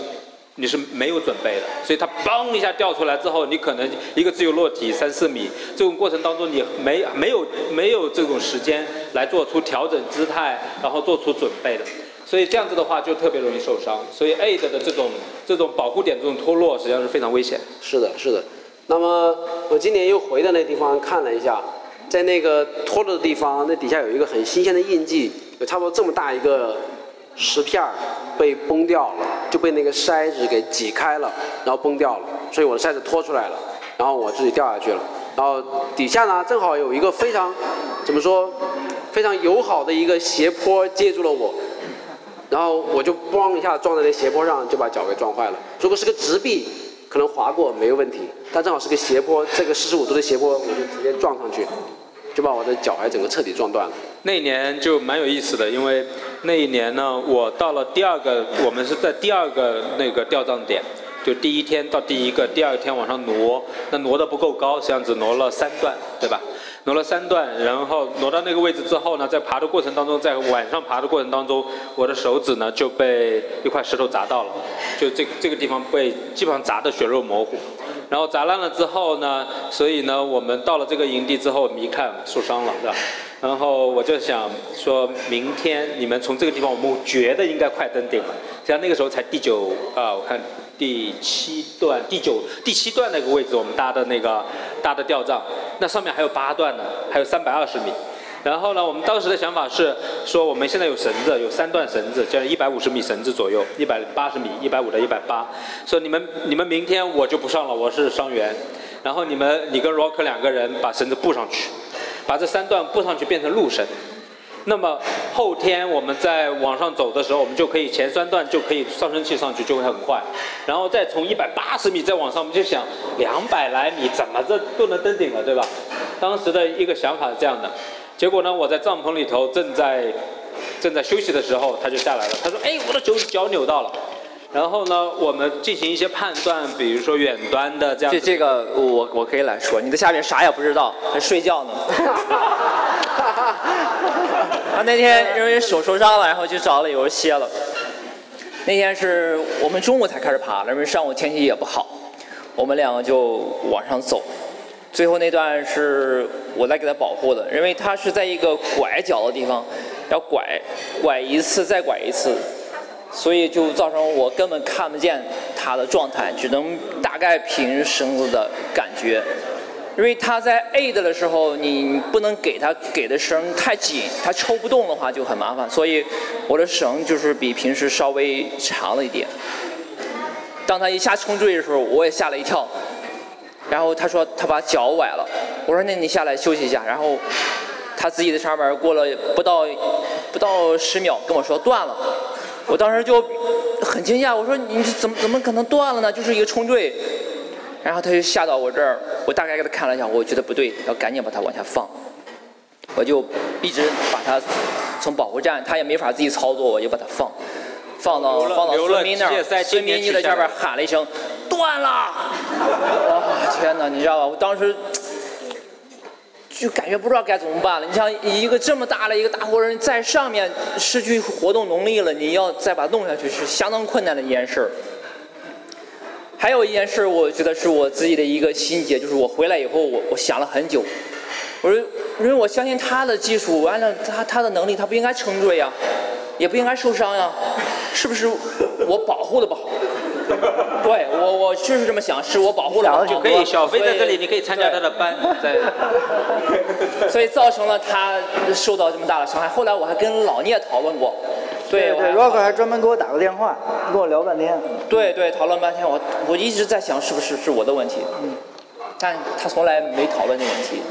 你是没有准备的，所以它嘣一下掉出来之后，你可能一个自由落体三四米，这种过程当中你没没有没有这种时间来做出调整姿态，然后做出准备的。所以这样子的话就特别容易受伤，所以 A 的的这种这种保护点这种脱落实际上是非常危险。是的，是的。那么我今年又回到那地方看了一下，在那个脱落的地方，那底下有一个很新鲜的印记，有差不多这么大一个石片儿被崩掉了，就被那个筛子给挤开了，然后崩掉了，所以我的筛子拖出来了，然后我自己掉下去了，然后底下呢正好有一个非常怎么说非常友好的一个斜坡接住了我，然后我就咣一下撞在那斜坡上，就把脚给撞坏了。如果是个直臂，可能滑过没有问题，但正好是个斜坡，这个四十五度的斜坡，我就直接撞上去，就把我的脚踝整个彻底撞断了。那一年就蛮有意思的，因为那一年呢，我到了第二个，我们是在第二个那个吊葬点，就第一天到第一个，第二天往上挪，那挪的不够高，实际上只挪了三段，对吧？挪了三段，然后挪到那个位置之后呢，在爬的过程当中，在晚上爬的过程当中，我的手指呢就被一块石头砸到了，就这这个地方被基本上砸的血肉模糊。然后砸烂了之后呢，所以呢，我们到了这个营地之后，我们一看受伤了，对吧？然后我就想说，明天你们从这个地方，我们觉得应该快登顶了。实际上那个时候才第九啊，我看第七段、第九、第七段那个位置，我们搭的那个搭的吊帐，那上面还有八段呢，还有三百二十米。然后呢，我们当时的想法是说，我们现在有绳子，有三段绳子，叫一百五十米绳子左右，一百八十米，一百五到一百八。说你们你们明天我就不上了，我是伤员。然后你们你跟 Rock 两个人把绳子布上去，把这三段布上去变成路绳。那么后天我们在往上走的时候，我们就可以前三段就可以上升器上去就会很快，然后再从一百八十米再往上，我们就想两百来米怎么这都能登顶了，对吧？当时的一个想法是这样的。结果呢，我在帐篷里头正在正在休息的时候，他就下来了。他说：“哎，我的脚脚扭到了。”然后呢，我们进行一些判断，比如说远端的这样。这这个我我可以来说，你在下面啥也不知道，还睡觉呢。他那天因为手受伤了，然后就找了有人歇了。那天是我们中午才开始爬，因为上午天气也不好，我们两个就往上走。最后那段是我来给他保护的，因为他是在一个拐角的地方，要拐，拐一次再拐一次，所以就造成我根本看不见他的状态，只能大概凭绳子的感觉。因为他在 A 的的时候，你不能给他给的绳太紧，他抽不动的话就很麻烦，所以我的绳就是比平时稍微长了一点。当他一下冲坠的时候，我也吓了一跳。然后他说他把脚崴了，我说那你下来休息一下。然后他自己在上面过了不到不到十秒跟我说断了，我当时就很惊讶，我说你怎么怎么可能断了呢？就是一个冲坠。然后他就下到我这儿，我大概给他看了一下，我觉得不对，要赶紧把他往下放。我就一直把他从保护站，他也没法自己操作，我就把他放，放到放到孙斌那儿，孙斌就在下边喊了一声断了。哇天哪，你知道吧？我当时就感觉不知道该怎么办了。你像一个这么大的一个大活人，在上面失去活动能力了，你要再把它弄下去，是相当困难的一件事儿。还有一件事，我觉得是我自己的一个心结，就是我回来以后，我我想了很久，我说，因为我相信他的技术，完了他他的能力，他不应该撑坠呀，也不应该受伤呀，是不是我保护的不好？对我我就是这么想，是我保护的不好。可以，小飞在这里，你可以参加他的班，在。所以造成了他受到这么大的伤害。后来我还跟老聂讨论过。对对，Rock 还专门给我打过电话，跟我聊半天。对对，讨论半天，我我一直在想是不是是我的问题，嗯，但他从来没讨论这个问题，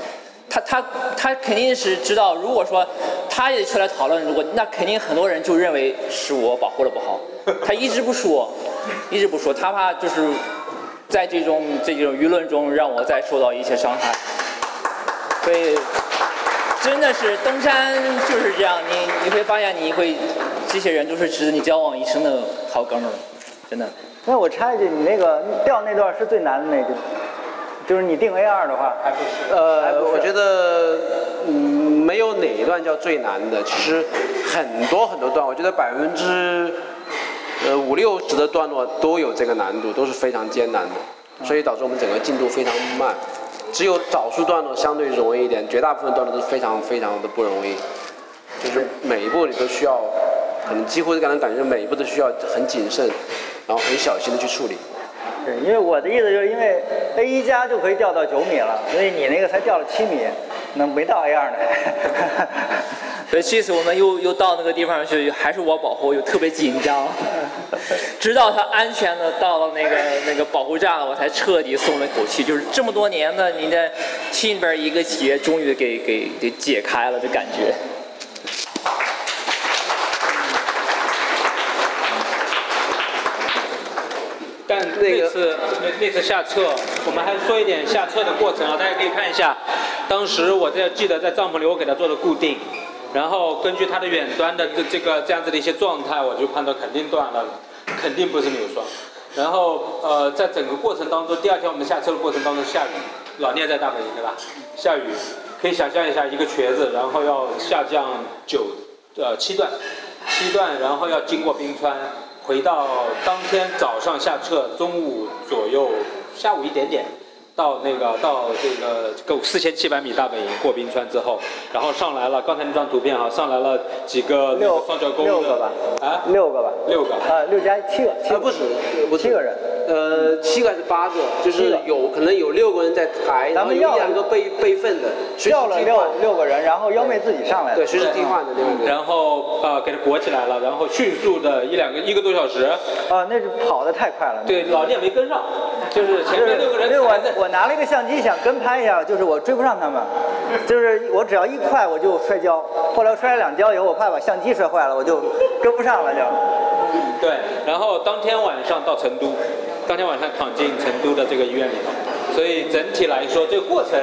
他他他肯定是知道，如果说他也出来讨论，如果那肯定很多人就认为是我保护的不好，他一直不说，一直不说，他怕就是在这种这种舆论中让我再受到一些伤害，所以真的是登山就是这样，你你会发现你会。这些人都是值得你交往一生的好哥们儿，真的。那我插一句，你那个掉那段是最难的那句，就是你定 A 二的话，还不是？呃，我觉得嗯，没有哪一段叫最难的。其实很多很多段，我觉得百分之呃五六十的段落都有这个难度，都是非常艰难的，所以导致我们整个进度非常慢。只有少数段落相对容易一点，绝大部分段落都是非常非常的不容易，就是每一步你都需要。可能几乎是让人感觉每一步都需要很谨慎，然后很小心的去处理。对，因为我的意思就是因为 A 一加就可以掉到九米了，所以你那个才掉了七米，那没到 A 二呢。所以这次我们又又到那个地方去，还是我保护，又特别紧张，直到他安全的到了那个那个保护站了，我才彻底松了口气。就是这么多年的你的心里边一个结，终于给给给解开了的感觉。但那次那那次下撤，我们还说一点下撤的过程啊，大家可以看一下。当时我在记得在帐篷里我给他做的固定，然后根据它的远端的这这个这样子的一些状态，我就判断肯定断了，肯定不是扭双。然后呃，在整个过程当中，第二天我们下车的过程当中下雨，老聂在大本营对吧？下雨，可以想象一下一个瘸子，然后要下降九呃七段，七段，然后要经过冰川。回到当天早上下撤，中午左右，下午一点点。到那个到这个够四千七百米大本营过冰川之后，然后上来了，刚才那张图片啊，上来了几个六双脚沟六个吧，啊，六个吧，六个，啊，六加七个，七个不止，七个人，呃，七个还是八个，就是有可能有六个人在抬，然后有一两个备备份的，要了六六个人，然后幺妹自己上来对，随时替换的那个，然后呃给他裹起来了，然后迅速的一两个一个多小时，啊，那是跑的太快了，对，老聂没跟上，就是前面六个人，因为我我拿了一个相机想跟拍一下，就是我追不上他们，就是我只要一快我就摔跤，后来摔了两跤以后，我怕把相机摔坏了，我就跟不上了就。对，然后当天晚上到成都，当天晚上躺进成都的这个医院里头，所以整体来说这个过程，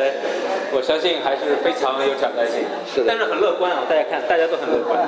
我相信还是非常有挑战性，是的。但是很乐观啊，大家看大家都很乐观。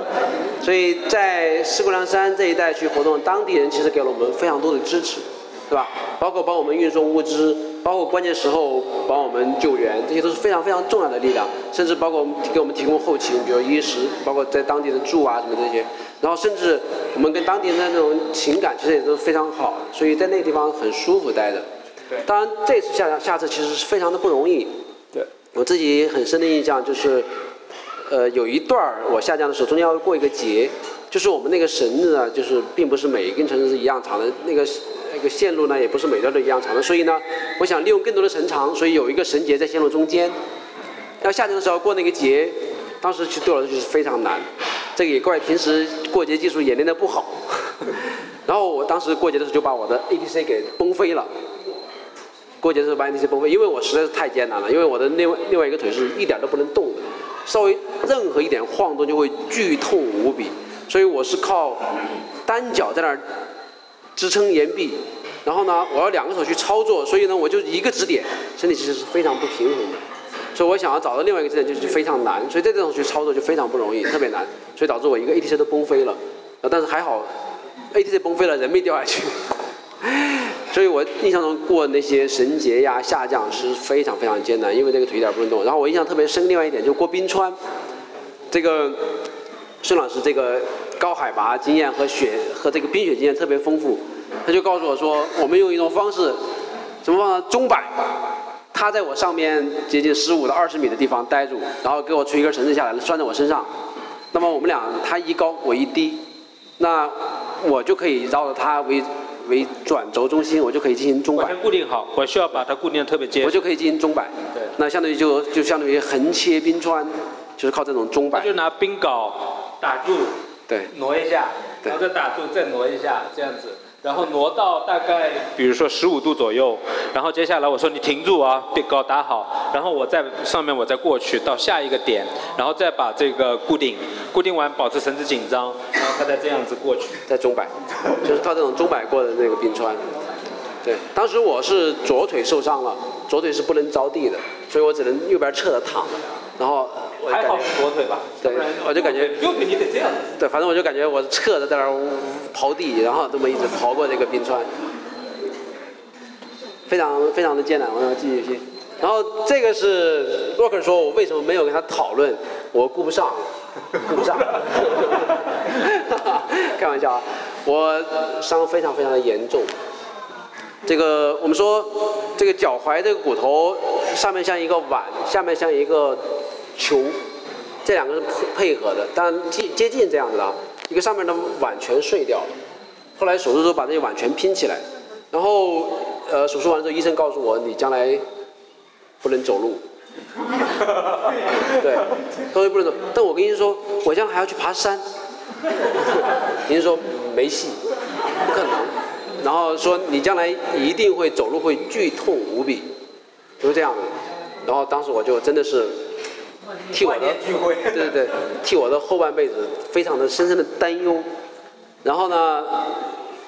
所以在四姑娘山这一带去活动，当地人其实给了我们非常多的支持，对吧？包括帮我们运送物资，包括关键时候帮我们救援，这些都是非常非常重要的力量。甚至包括我们给我们提供后勤，比如衣食，包括在当地的住啊什么这些。然后甚至我们跟当地人的那种情感，其实也都非常好，所以在那个地方很舒服待着。对当然这次下下次其实是非常的不容易。对。我自己很深的印象就是，呃，有一段儿我下降的时候，中间要过一个节，就是我们那个绳子呢，就是并不是每一根绳子是一样长的，那个那个线路呢，也不是每段都一样长的，所以呢，我想利用更多的绳长，所以有一个绳结在线路中间。要下降的时候过那个节，当时其实对我来说就是非常难，这个也怪平时过节技术演练的不好。然后我当时过节的时候就把我的 ATC 给崩飞了。过节的时候把 ATC 崩飞，因为我实在是太艰难了，因为我的另外另外一个腿是一点都不能动的，稍微任何一点晃动就会剧痛无比，所以我是靠单脚在那儿支撑岩壁，然后呢，我要两个手去操作，所以呢，我就一个支点，身体其实是非常不平衡的，所以我想要找到另外一个支点就是非常难，所以在这种去操作就非常不容易，特别难，所以导致我一个 ATC 都崩飞了，但是还好，ATC 崩飞了，人没掉下去。所以我印象中过那些绳结呀、下降是非常非常艰难，因为这个腿一点不能动。然后我印象特别深，另外一点就是过冰川，这个孙老师这个高海拔经验和雪和这个冰雪经验特别丰富，他就告诉我说，我们用一种方式，什么方式？钟摆，他在我上面接近十五到二十米的地方待住，然后给我垂一根绳子下来，拴在我身上。那么我们俩他一高我一低，那我就可以绕着他为为转轴中心，我就可以进行钟摆固定好，我需要把它固定的特别结实。我就可以进行钟摆。对那相当于就就相当于横切冰川，就是靠这种钟摆那就。拿冰镐打住，对，挪一下，对然后再打住，再挪一下，这样子，然后挪到大概比如说十五度左右，然后接下来我说你停住啊，冰镐打好，然后我在上面我再过去到下一个点，然后再把这个固定，固定完保持绳子紧张，然后它再这样子过去。在中摆，就是靠这种中摆过的那个冰川。对，当时我是左腿受伤了，左腿是不能着地的，所以我只能右边侧着躺，然后我还好左腿吧，对我就感觉右腿你得这样。对，反正我就感觉我侧着在那儿刨地，然后这么一直刨过这个冰川，非常非常的艰难，我要记忆心。然后这个是洛克说，我为什么没有跟他讨论，我顾不上，顾不上，开玩笑啊，我伤非常非常的严重。这个我们说，这个脚踝这个骨头上面像一个碗，下面像一个球，这两个是配配合的，但接接近这样子的啊。一个上面的碗全碎掉了，后来手术时候把这些碗全拼起来，然后呃手术完之后，医生告诉我你将来不能走路，对，他说不能走。但我跟医生说，我将来还要去爬山。您说没戏，不可能。然后说你将来一定会走路会剧痛无比，就是这样的。然后当时我就真的是替我的，对对对，替我的后半辈子非常的深深的担忧。然后呢，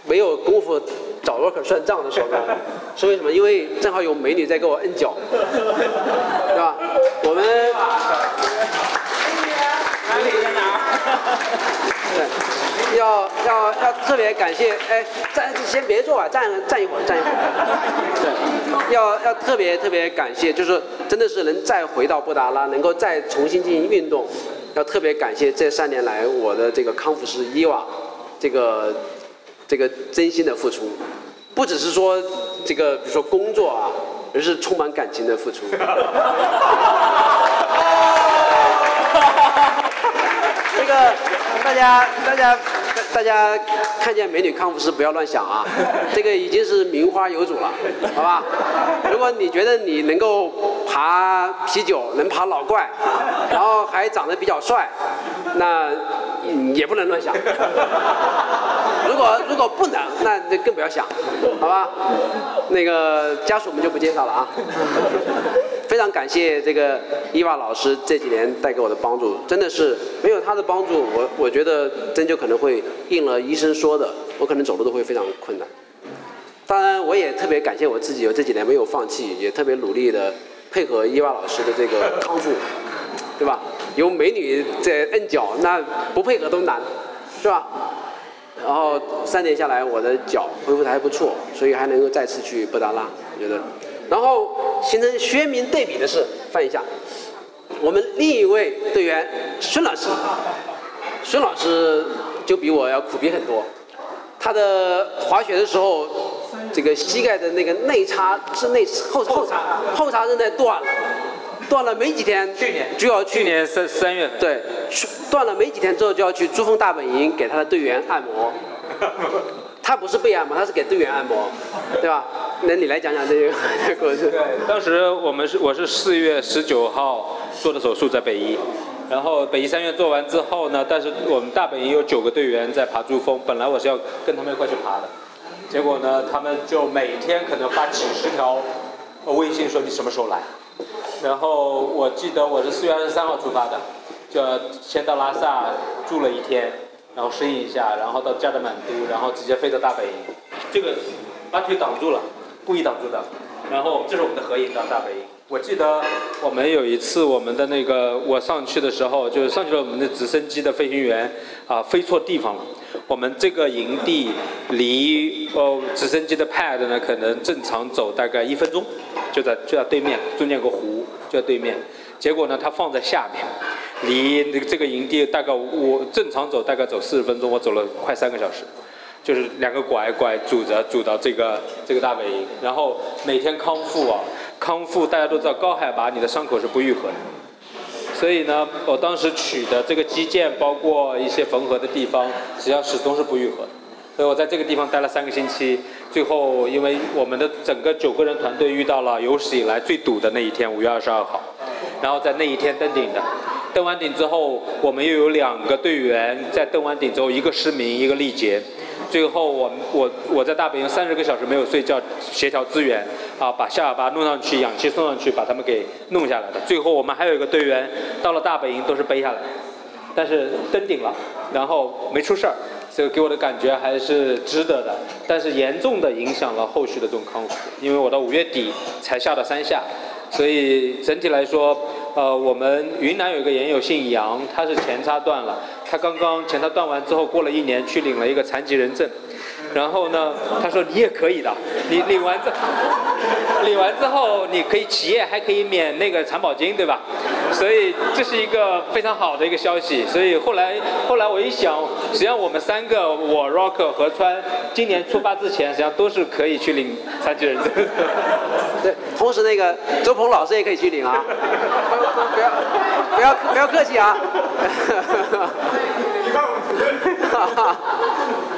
没有功夫找罗可算账的时候呢，是为什么？因为正好有美女在给我摁脚，对吧？我们。要要要特别感谢，哎，站先别坐啊，站站一会儿，站一会儿。对，要要特别特别感谢，就是真的是能再回到布达拉，能够再重新进行运动，要特别感谢这三年来我的这个康复师伊娃，这个这个真心的付出，不只是说这个比如说工作啊，而是充满感情的付出。这个大家大家大家看见美女康复师不要乱想啊，这个已经是名花有主了，好吧？如果你觉得你能够爬啤酒，能爬老怪，然后还长得比较帅，那也不能乱想。如果如果不能，那那更不要想，好吧？那个家属我们就不介绍了啊。非常感谢这个伊娃老师这几年带给我的帮助，真的是没有他的帮助，我我觉得真就可能会应了医生说的，我可能走路都会非常困难。当然，我也特别感谢我自己，我这几年没有放弃，也特别努力的配合伊娃老师的这个康复，对吧？有美女在摁脚，那不配合都难，是吧？然后三年下来，我的脚恢复的还不错，所以还能够再次去布达拉，我觉得。然后形成鲜明对比的是，翻一下，我们另一位队员孙老师，孙老师就比我要苦逼很多。他的滑雪的时候，这个膝盖的那个内叉是内后后叉后叉韧带断了，断了没几天，去年就要去年三三月份，对，断了没几天之后就要去珠峰大本营给他的队员按摩。他不是被按摩，他是给队员按摩，对吧？那你来讲讲这个故事。对，当时我们是我是四月十九号做的手术在北医，然后北医三院做完之后呢，但是我们大本营有九个队员在爬珠峰，本来我是要跟他们一块去爬的，结果呢，他们就每天可能发几十条微信说你什么时候来，然后我记得我是四月二十三号出发的，就先到拉萨住了一天，然后适应一下，然后到加德满都，然后直接飞到大本营，这个把腿挡住了。故意挡住的，然后这是我们的合影到大本营。我记得我们有一次，我们的那个我上去的时候，就是上去了我们的直升机的飞行员啊飞错地方了。我们这个营地离哦直升机的 pad 呢，可能正常走大概一分钟，就在就在对面，中间有个湖就在对面。结果呢，它放在下面，离这个营地大概我正常走大概走四十分钟，我走了快三个小时。就是两个拐拐拄着拄到这个这个大本营，然后每天康复啊，康复大家都知道高海拔你的伤口是不愈合的，所以呢，我当时取的这个肌腱包括一些缝合的地方，实际上始终是不愈合的，所以我在这个地方待了三个星期，最后因为我们的整个九个人团队遇到了有史以来最堵的那一天，五月二十二号，然后在那一天登顶的，登完顶之后，我们又有两个队员在登完顶之后，一个失明，一个力竭。最后，我我我在大本营三十个小时没有睡觉，协调资源，啊，把下巴弄上去，氧气送上去，把他们给弄下来的。最后，我们还有一个队员到了大本营都是背下来，但是登顶了，然后没出事儿，所以给我的感觉还是值得的。但是严重的影响了后续的这种康复，因为我到五月底才下到山下，所以整体来说。呃，我们云南有一个研友姓杨，他是前叉断了，他刚刚前叉断完之后，过了一年去领了一个残疾人证。然后呢，他说你也可以的，你领完之，领完之后你可以企业还可以免那个残保金，对吧？所以这是一个非常好的一个消息。所以后来后来我一想，实际上我们三个，我 Rock 和川，今年出发之前，实际上都是可以去领残疾人证。对，同时那个周鹏老师也可以去领啊，不要不要不要客气啊。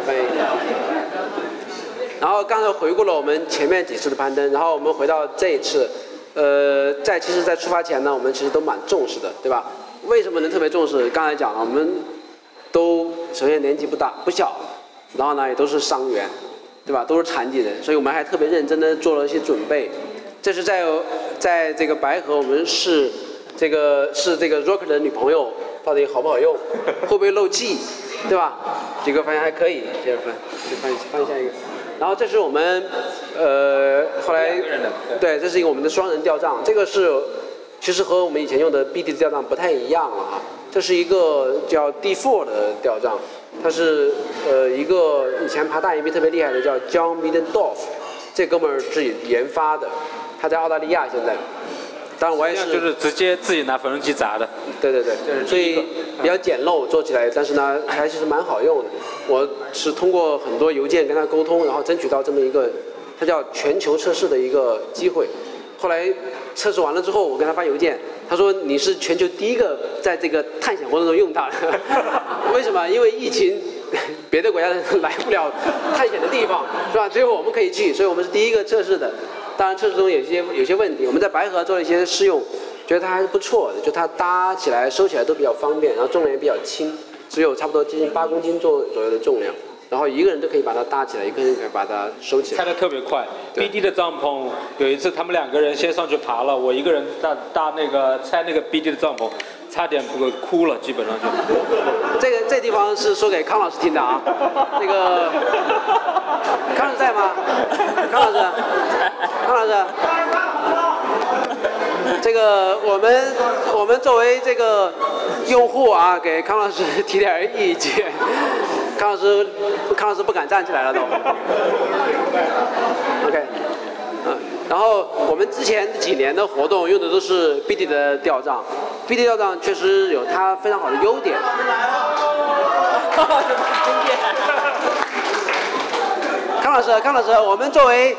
哈哈。好，再往下翻译。然后刚才回顾了我们前面几次的攀登，然后我们回到这一次，呃，在其实，在出发前呢，我们其实都蛮重视的，对吧？为什么能特别重视？刚才讲了，我们都首先年纪不大不小，然后呢也都是伤员，对吧？都是残疾人，所以我们还特别认真的做了一些准备。这是在在这个白河，我们是这个是这个 Rock 的女朋友，到底好不好用？会不会漏气？对吧？几个发现还可以，接着翻，就翻翻下一个。然后这是我们呃后来对，这是一个我们的双人吊帐，这个是其实和我们以前用的 BD 的吊帐不太一样了啊。这是一个叫 D4 的吊帐，它是呃一个以前爬大岩壁特别厉害的叫 John Middendorf，这哥们儿自己研发的，他在澳大利亚现在。当然我也是，就是直接自己拿缝纫机砸的。对对对，所以比较简陋做起来，但是呢还其实蛮好用的。我是通过很多邮件跟他沟通，然后争取到这么一个，它叫全球测试的一个机会。后来测试完了之后，我跟他发邮件，他说你是全球第一个在这个探险活动中用它的。为什么？因为疫情，别的国家来不了探险的地方，是吧？只有我们可以去，所以我们是第一个测试的。当然测试中有些有些问题，我们在白河做了一些试用，觉得它还是不错的，就它搭起来、收起来都比较方便，然后重量也比较轻，只有差不多接近八公斤重左右的重量，然后一个人都可以把它搭起来，一个人可以把它收起来。拆的特别快，BD 的帐篷有一次他们两个人先上去爬了，我一个人搭搭那个拆那个 BD 的帐篷，差点不哭了，基本上就。这个这地方是说给康老师听的啊，这个康老师在吗？康老师，康老师，这个我们我们作为这个用户啊，给康老师提点意见。康老师，康老师不敢站起来了都。OK，嗯，然后我们之前几年的活动用的都是 BD 的吊帐，BD 吊帐确实有它非常好的优点。康老师，康老师，我们作为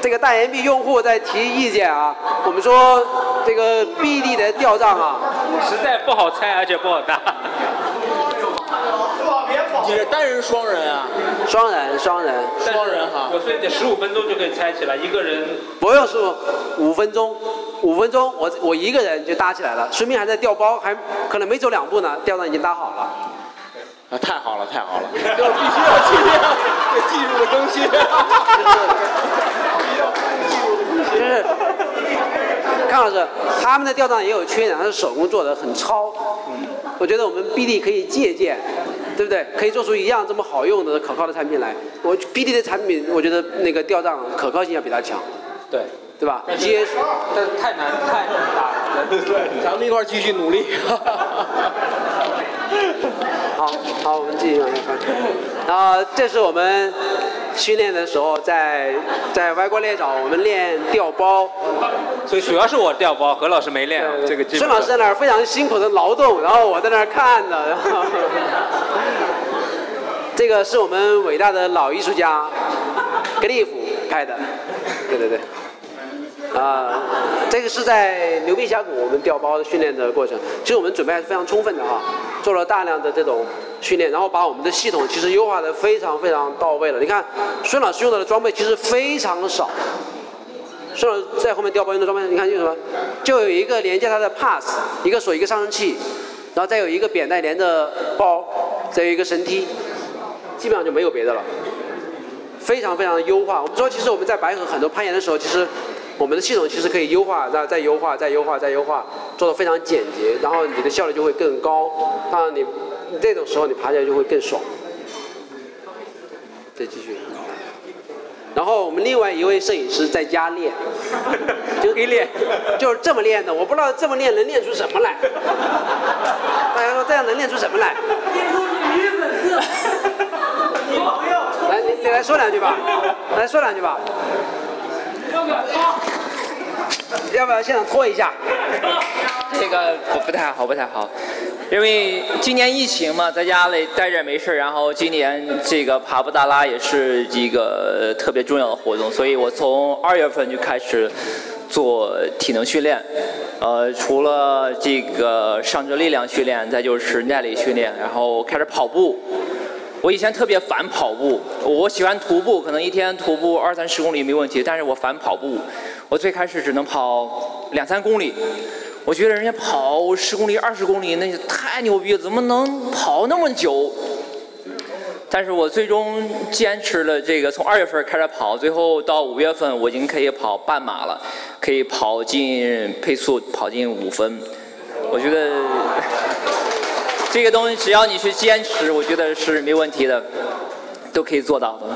这个大岩币用户在提意见啊，我们说这个 BD 的吊帐啊，实在不好拆，而且不好搭。你是单人双人啊？双人，双人，双人哈。我说你十五分钟就可以拆起来，一个人不用十五，五分钟，五分钟，我我一个人就搭起来了，顺便还在调包，还可能没走两步呢，吊杖已经搭好了。啊，太好了，太好了，就是必须要尽量对技术的更新。其实，康老师，他们的吊杖也有缺点，它是手工做的，很糙。我觉得我们 BD 可以借鉴，对不对？可以做出一样这么好用的、可靠的产品来。我 BD 的产品，我觉得那个吊账可靠性要比它强，对对吧？结实。但是太难太难打了。对，咱们一块儿继续努力。好好，我们继续往下看。然后这是我们训练的时候在在歪锅裂枣，我们练吊包。所以主要是我调包，何老师没练啊，这个孙老师在那儿非常辛苦的劳动，然后我在那儿看着。然 后这个是我们伟大的老艺术家格利夫拍的，对对对。啊，这个是在牛背峡谷我们调包的训练的过程，其实我们准备还是非常充分的哈，做了大量的这种训练，然后把我们的系统其实优化的非常非常到位了。你看孙老师用到的装备其实非常少，孙老师在后面调包用的装备，你看用什么？就有一个连接它的 pass，一个锁一个上升器，然后再有一个扁带连着包，再有一个绳梯，基本上就没有别的了。非常非常的优化。我们说，其实我们在白河很多攀岩的时候，其实我们的系统其实可以优化，然后再优化，再优化，再优化，做的非常简洁，然后你的效率就会更高。当然你，你这种时候你爬起来就会更爽。再继续。然后我们另外一位摄影师在家练，就可以练，就是这么练的。我不知道这么练能练出什么来。大家说这样能练出什么来？练出女粉丝。女朋友。来，你你来说两句吧，来说两句吧。要不要脱？要不要现场拖一下？这个不不太好，不太好，因为今年疫情嘛，在家里待着没事然后今年这个爬布达拉也是一个特别重要的活动，所以我从二月份就开始做体能训练，呃，除了这个上肢力量训练，再就是耐力训练，然后开始跑步。我以前特别烦跑步，我喜欢徒步，可能一天徒步二三十公里没问题，但是我烦跑步。我最开始只能跑两三公里，我觉得人家跑十公里、二十公里，那就太牛逼了，怎么能跑那么久？但是我最终坚持了这个，从二月份开始跑，最后到五月份，我已经可以跑半马了，可以跑进配速，跑进五分。我觉得这个东西只要你去坚持，我觉得是没问题的，都可以做到的。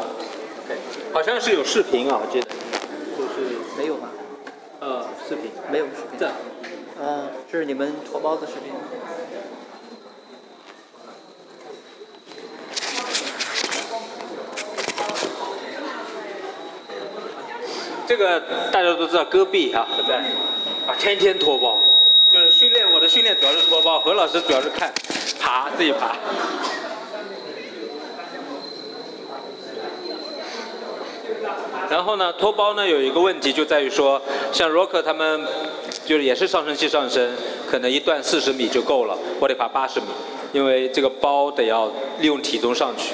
好像是有视频啊，我记得。就是没有吧？呃，视频。没有视频。这。嗯，这是你们驼包的视频。这个大家都知道戈壁哈，对不对？啊，天天脱包，就是训练我的训练主要是脱包，何老师主要是看爬自己爬。然后呢，脱包呢有一个问题就在于说，像 Rock 他们就是也是上升器上升，可能一段四十米就够了，我得爬八十米，因为这个包得要利用体重上去。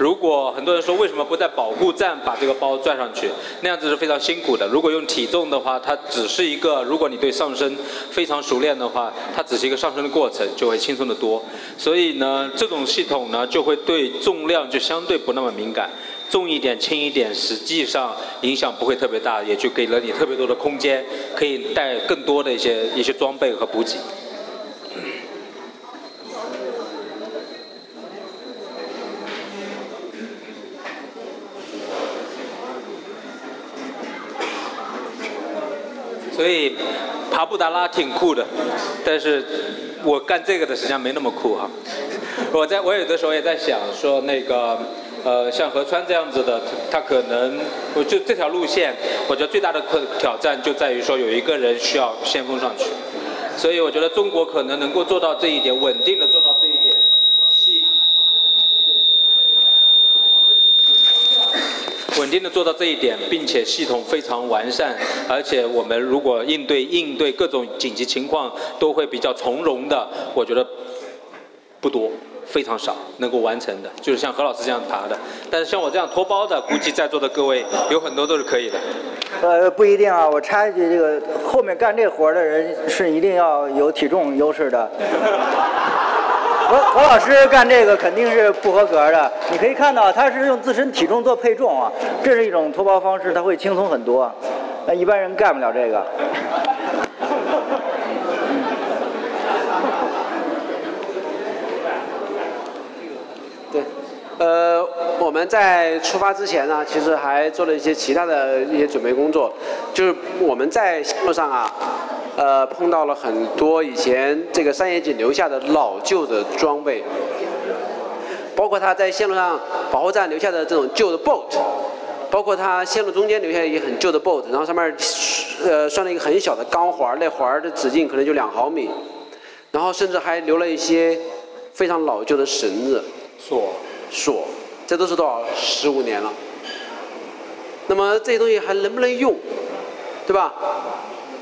如果很多人说为什么不在保护站把这个包拽上去，那样子是非常辛苦的。如果用体重的话，它只是一个，如果你对上升非常熟练的话，它只是一个上升的过程，就会轻松的多。所以呢，这种系统呢就会对重量就相对不那么敏感，重一点轻一点，实际上影响不会特别大，也就给了你特别多的空间，可以带更多的一些一些装备和补给。所以爬布达拉挺酷的，但是我干这个的实际上没那么酷哈。我在我有的时候也在想说那个呃像河川这样子的，他可能我就这条路线，我觉得最大的困挑战就在于说有一个人需要先锋上去，所以我觉得中国可能能够做到这一点，稳定的做到这一点。稳定的做到这一点，并且系统非常完善，而且我们如果应对应对各种紧急情况都会比较从容的，我觉得不多，非常少能够完成的，就是像何老师这样爬的。但是像我这样脱包的，估计在座的各位有很多都是可以的。呃，不一定啊，我插一句，这个后面干这活的人是一定要有体重优势的。何何老师干这个肯定是不合格的。你可以看到，他是用自身体重做配重啊，这是一种脱包方式，他会轻松很多。那一般人干不了这个。对，呃，我们在出发之前呢，其实还做了一些其他的一些准备工作，就是我们在线路上啊。呃，碰到了很多以前这个山野井留下的老旧的装备，包括他在线路上保护站留下的这种旧的 boat，包括他线路中间留下一个很旧的 boat，然后上面呃拴了一个很小的钢环，那环的直径可能就两毫米，然后甚至还留了一些非常老旧的绳子。锁。锁，这都是多少？十五年了。那么这些东西还能不能用，对吧？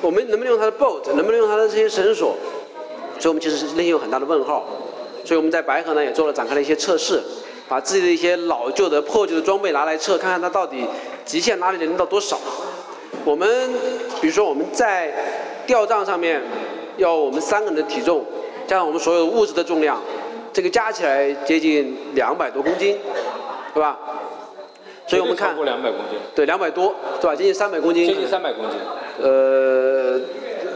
我们能不能用它的 boat，能不能用它的这些绳索？所以我们其实是内心有很大的问号。所以我们在白河呢也做了展开了一些测试，把自己的一些老旧的破旧的装备拿来测，看看它到底极限哪里能到多少。我们比如说我们在吊帐上面要我们三个人的体重，加上我们所有物质的重量，这个加起来接近两百多公斤，对吧？所以我们看超过两百公斤，对，两百多，对吧？接近三百公斤，接近三百公斤。呃，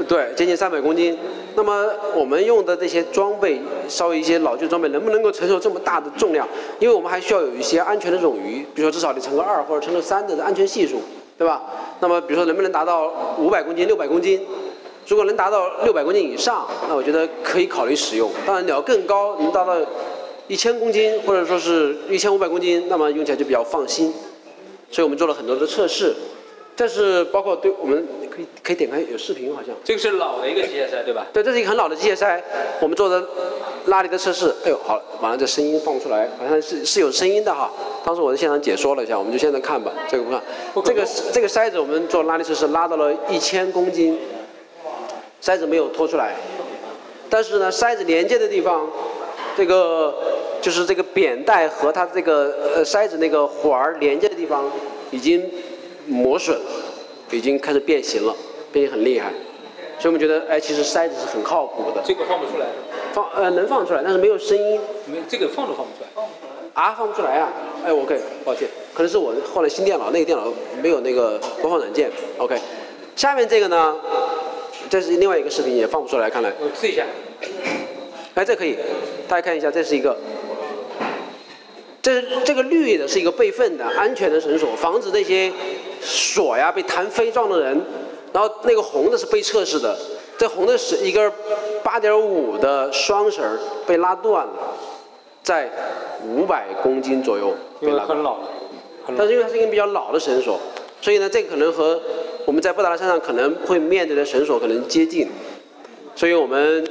对，接近三百公斤。那么我们用的这些装备，稍微一些老旧装备，能不能够承受这么大的重量？因为我们还需要有一些安全的冗余，比如说至少得乘个二或者乘个三的安全系数，对吧？那么比如说能不能达到五百公斤、六百公斤？如果能达到六百公斤以上，那我觉得可以考虑使用。当然你要更高，能达到一千公斤或者说是一千五百公斤，那么用起来就比较放心。所以我们做了很多的测试。这是包括对我们可以可以点开有视频，好像这个是老的一个机械塞，对吧？对，这是一个很老的机械塞，我们做的拉力的测试。哎呦，好，完了，这声音放出来，好像是是有声音的哈。当时我在现场解说了一下，我们就现在看吧。这个不看，这个这个塞子我们做拉力测试拉到了一千公斤，塞子没有拖出来，但是呢，塞子连接的地方，这个就是这个扁带和它这个呃塞子那个环儿连接的地方已经。磨损了，已经开始变形了，变形很厉害，所以我们觉得哎，其实筛子是很靠谱的，这个放不出来，放呃能放出来，但是没有声音。没这个放都放不出来。啊，放不出来啊，哎，OK，抱歉，可能是我换了新电脑，那个电脑没有那个播放软件，OK，下面这个呢，这是另外一个视频也放不出来，看来，我试一下，哎，这可以，大家看一下，这是一个，这这个绿的是一个备份的安全的绳索，防止那些锁呀被弹飞撞的人。然后那个红的是被测试的，这红的是一根八点五的双绳被拉断了，在五百公斤左右被因为拉断。很老了，很老但是因为它是一根比较老的绳索，所以呢，这个可能和我们在布达拉山上可能会面对的绳索可能接近，所以我们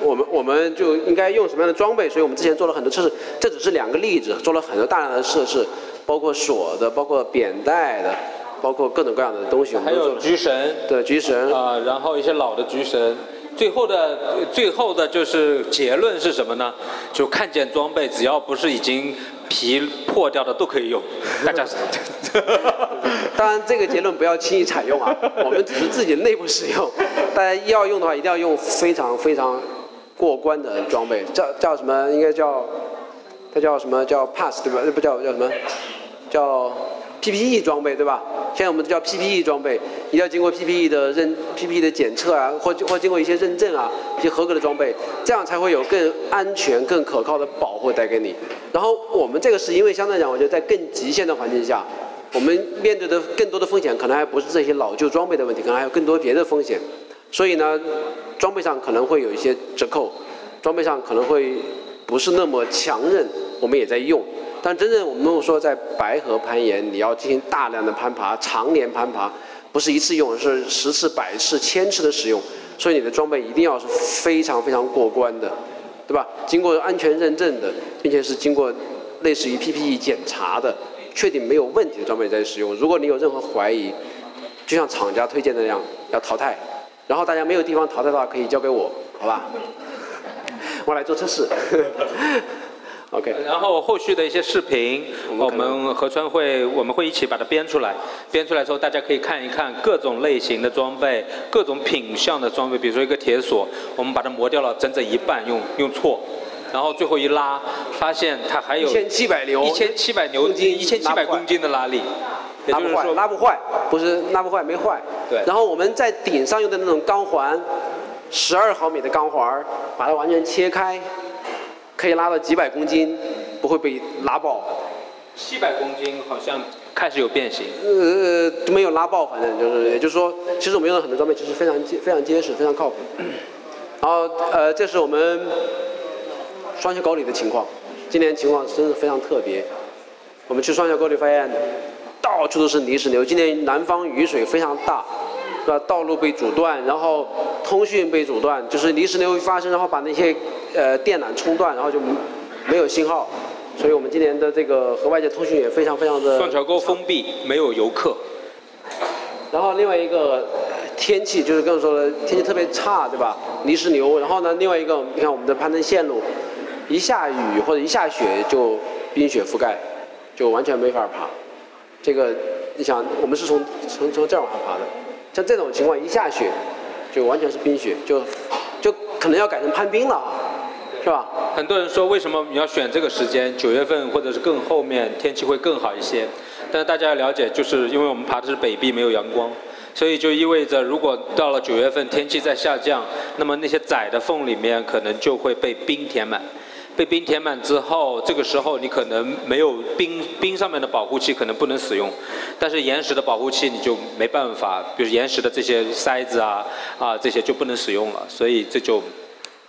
我们我们就应该用什么样的装备？所以我们之前做了很多测试，这只是两个例子，做了很多大量的测试，包括锁的，包括扁带的，包括各种各样的东西，我还有们都做了。菊绳，对，菊绳，啊、然后一些老的菊绳。最后的最后的就是结论是什么呢？就看见装备，只要不是已经皮破掉的都可以用。大家 当然，这个结论不要轻易采用啊，我们只是自己内部使用。大家要用的话，一定要用非常非常过关的装备，叫叫什么？应该叫，它叫什么叫 pass 对吧？呃不叫叫什么？叫 PPE 装备对吧？现在我们叫 PPE 装备，一定要经过 PPE 的认 PPE 的检测啊，或或经过一些认证啊，一些合格的装备，这样才会有更安全、更可靠的保护带给你。然后我们这个是因为相对来讲，我觉得在更极限的环境下，我们面对的更多的风险，可能还不是这些老旧装备的问题，可能还有更多别的风险。所以呢，装备上可能会有一些折扣，装备上可能会不是那么强韧，我们也在用。但真正我们如果说在白河攀岩，你要进行大量的攀爬、常年攀爬，不是一次用，是十次、百次、千次的使用，所以你的装备一定要是非常非常过关的，对吧？经过安全认证的，并且是经过类似于 PPE 检查的，确定没有问题的装备在使用。如果你有任何怀疑，就像厂家推荐的那样，要淘汰。然后大家没有地方淘汰的话，可以交给我，好吧？我来做测试。OK，然后后续的一些视频，我我们合川会我们会一起把它编出来，编出来之后大家可以看一看各种类型的装备，各种品相的装备，比如说一个铁锁，我们把它磨掉了整整一半，用用错，然后最后一拉，发现它还有一千七百牛，一千七百牛公斤一千七百公斤的拉力，也拉不坏，就是说拉不坏，不是拉不坏，没坏。对然后我们在顶上用的那种钢环，十二毫米的钢环，把它完全切开，可以拉到几百公斤，不会被拉爆。七百公斤好像开始有变形。呃，没有拉爆，反正就是，也就是说，其实我们用的很多装备其实非常结、非常结实、非常靠谱。然后，呃，这是我们双桥沟里的情况，今年情况真是非常特别。我们去双桥沟里发现，到处都是泥石流。今年南方雨水非常大，是吧？道路被阻断，然后通讯被阻断，就是泥石流一发生，然后把那些呃电缆冲断，然后就没有信号。所以我们今年的这个和外界通讯也非常非常的断桥沟封闭，没有游客。然后另外一个呃天气就是刚才说的天气特别差，对吧？泥石流。然后呢，另外一个你看我们的攀登线路，一下雨或者一下雪就冰雪覆盖，就完全没法爬。这个你想，我们是从从从这儿往上爬的，像这种情况一下雪就完全是冰雪，就就可能要改成攀冰了，是吧？很多人说，为什么你要选这个时间，九月份或者是更后面，天气会更好一些？但是大家要了解，就是因为我们爬的是北壁，没有阳光，所以就意味着，如果到了九月份天气在下降，那么那些窄的缝里面可能就会被冰填满。被冰填满之后，这个时候你可能没有冰冰上面的保护器，可能不能使用，但是岩石的保护器你就没办法，比如岩石的这些塞子啊啊这些就不能使用了，所以这就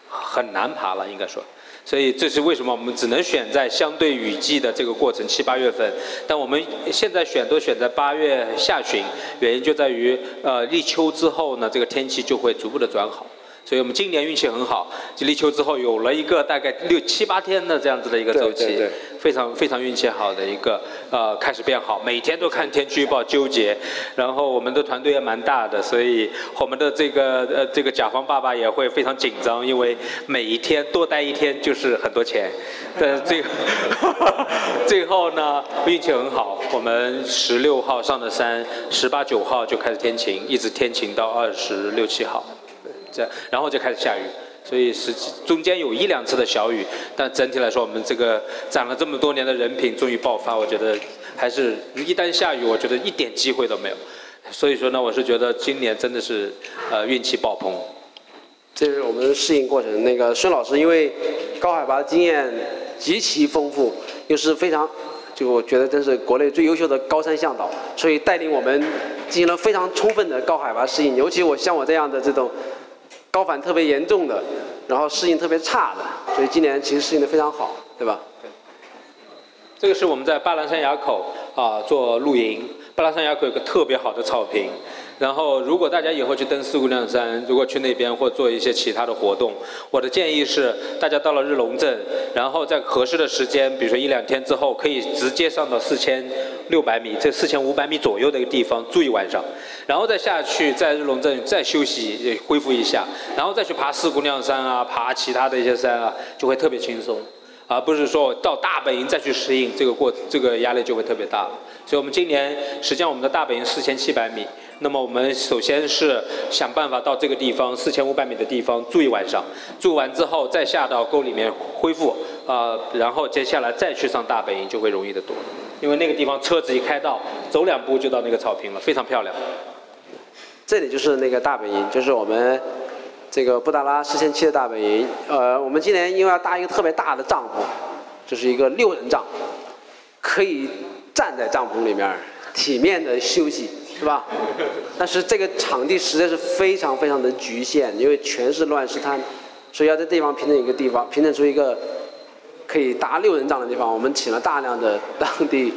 很难爬了，应该说。所以这是为什么我们只能选在相对雨季的这个过程七八月份，但我们现在选都选在八月下旬，原因就在于呃立秋之后呢，这个天气就会逐步的转好。所以我们今年运气很好，就立秋之后有了一个大概六七八天的这样子的一个周期，对对对。非常非常运气好的一个呃开始变好，每天都看天气预报纠结，然后我们的团队也蛮大的，所以我们的这个呃这个甲方爸爸也会非常紧张，因为每一天多待一天就是很多钱，但是最 最后呢运气很好，我们十六号上的山，十八九号就开始天晴，一直天晴到二十六七号，这然后就开始下雨。所以实际中间有一两次的小雨，但整体来说，我们这个攒了这么多年的人品终于爆发，我觉得还是一旦下雨，我觉得一点机会都没有。所以说呢，我是觉得今年真的是呃运气爆棚。这是我们的适应过程。那个孙老师因为高海拔经验极其丰富，又是非常，就我觉得真是国内最优秀的高山向导，所以带领我们进行了非常充分的高海拔适应。尤其我像我这样的这种高反特别严重的，然后适应特别差的，所以今年其实适应的非常好，对吧？对这个是我们在巴兰山垭口啊做露营。巴兰山垭口有个特别好的草坪，然后如果大家以后去登四姑娘山，如果去那边或做一些其他的活动，我的建议是，大家到了日龙镇，然后在合适的时间，比如说一两天之后，可以直接上到四千六百米，这四千五百米左右的一个地方住一晚上，然后再下去在日龙镇再休息恢复一下，然后再去爬四姑娘山啊，爬其他的一些山啊，就会特别轻松。而不是说到大本营再去适应这个过，这个压力就会特别大。所以我们今年实际上我们的大本营四千七百米，那么我们首先是想办法到这个地方四千五百米的地方住一晚上，住完之后再下到沟里面恢复，啊、然后接下来再去上大本营就会容易得多，因为那个地方车子一开到，走两步就到那个草坪了，非常漂亮。这里就是那个大本营，就是我们这个布达拉四千七的大本营。呃，我们今年因为要搭一个特别大的帐篷，就是一个六人帐，可以站在帐篷里面体面的休息，是吧？但是这个场地实在是非常非常的局限，因为全是乱石滩，所以要在地方平整一个地方，平整出一个可以搭六人帐的地方。我们请了大量的当地。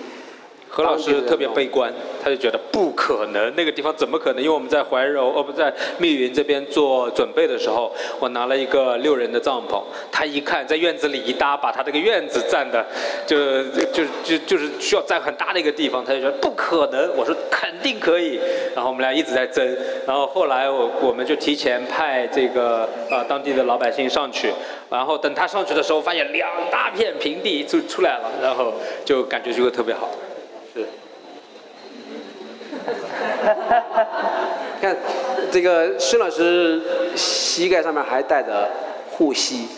何老师特别悲观，他就觉得不可能，那个地方怎么可能？因为我们在怀柔，哦不在密云这边做准备的时候，我拿了一个六人的帐篷，他一看在院子里一搭，把他这个院子占的，就就就就是需要占很大的一个地方，他就觉得不可能。我说肯定可以，然后我们俩一直在争，然后后来我我们就提前派这个呃当地的老百姓上去，然后等他上去的时候，发现两大片平地就出来了，然后就感觉就会特别好。是。看这个孙老师膝盖上面还带着护膝，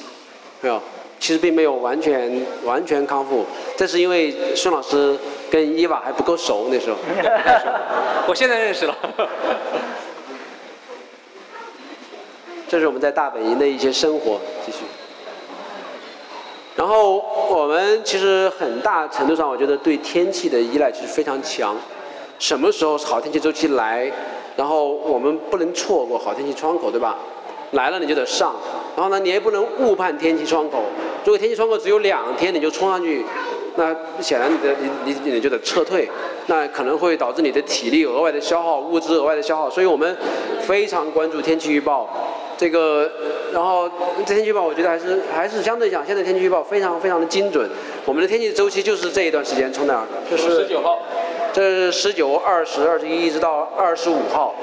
没有？其实并没有完全完全康复，这是因为孙老师跟伊娃还不够熟那时候。我现在认识了。这是我们在大本营的一些生活，继续。然后我们其实很大程度上，我觉得对天气的依赖其实非常强。什么时候好天气周期来，然后我们不能错过好天气窗口，对吧？来了你就得上，然后呢，你也不能误判天气窗口。如果天气窗口只有两天你就冲上去，那显然你的你你你就得撤退，那可能会导致你的体力额外的消耗，物资额外的消耗。所以我们非常关注天气预报。这个，然后这天气预报我觉得还是还是相对讲，现在天气预报非常非常的精准。我们的天气周期就是这一段时间，从哪儿？就是十九号。这是十九、二十、二十一，一直到二十五号，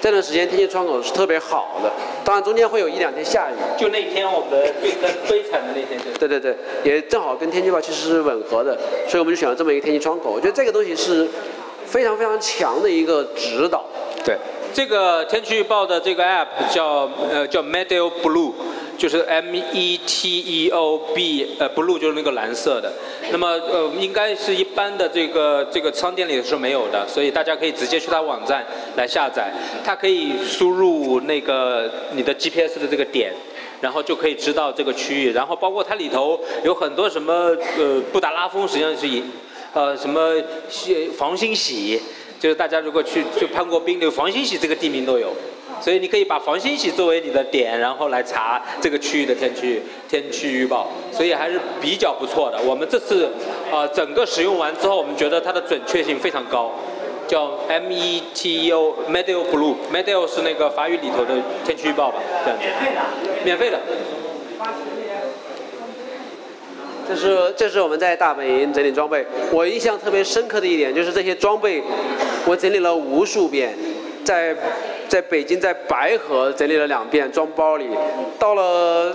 这段时间天气窗口是特别好的。当然中间会有一两天下雨。就那天我们的最悲惨的那天，对对对，也正好跟天气预报其实是吻合的，所以我们就选了这么一个天气窗口。我觉得这个东西是非常非常强的一个指导。对，这个天气预报的这个 app 叫呃叫 Meteo Blue，就是 M E T E O B，呃 Blue 就是那个蓝色的。那么呃应该是一般的这个这个商店里是没有的，所以大家可以直接去它网站来下载。它可以输入那个你的 GPS 的这个点。然后就可以知道这个区域，然后包括它里头有很多什么呃布达拉峰，实际上是以呃什么房新喜，就是大家如果去去攀过冰的房新喜这个地名都有，所以你可以把房新喜作为你的点，然后来查这个区域的天气天气预报，所以还是比较不错的。我们这次呃整个使用完之后，我们觉得它的准确性非常高。叫 M E T E O Meteo Blue，Meteo 是那个法语里头的天气预报吧，这样子。免费的。这是这是我们在大本营整理装备，我印象特别深刻的一点就是这些装备，我整理了无数遍，在在北京在白河整理了两遍，装包里，到了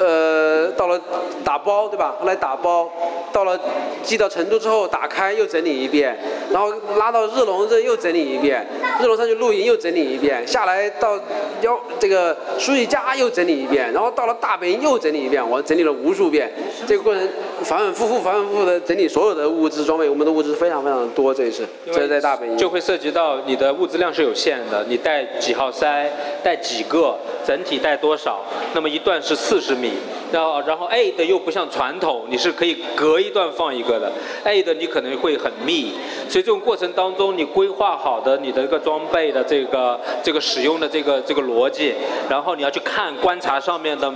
呃到了打包对吧？后来打包，到了寄到成都之后打开又整理一遍，然后拉到日龙这又整理一遍，日龙上去露营又整理一遍，下来到幺这个书记家又整理一遍，然后到了大本营又整理一遍，我整理了无数遍，这个过程反反复复反反复复的整理所有的物资装备，我们的物资非常非常的多，这一次这是在大本营。就会涉及到你的物资量是有限的，你带几号塞，带几个，整体带多少，那么一段是四十米，然后然后 A 的又不像传统，你是可以隔一段放一个的，A 的你可能会很密，所以这种过程当中你规划好的你的一个装备的这个这个使用的这个这个逻辑，然后你要去看观察上面的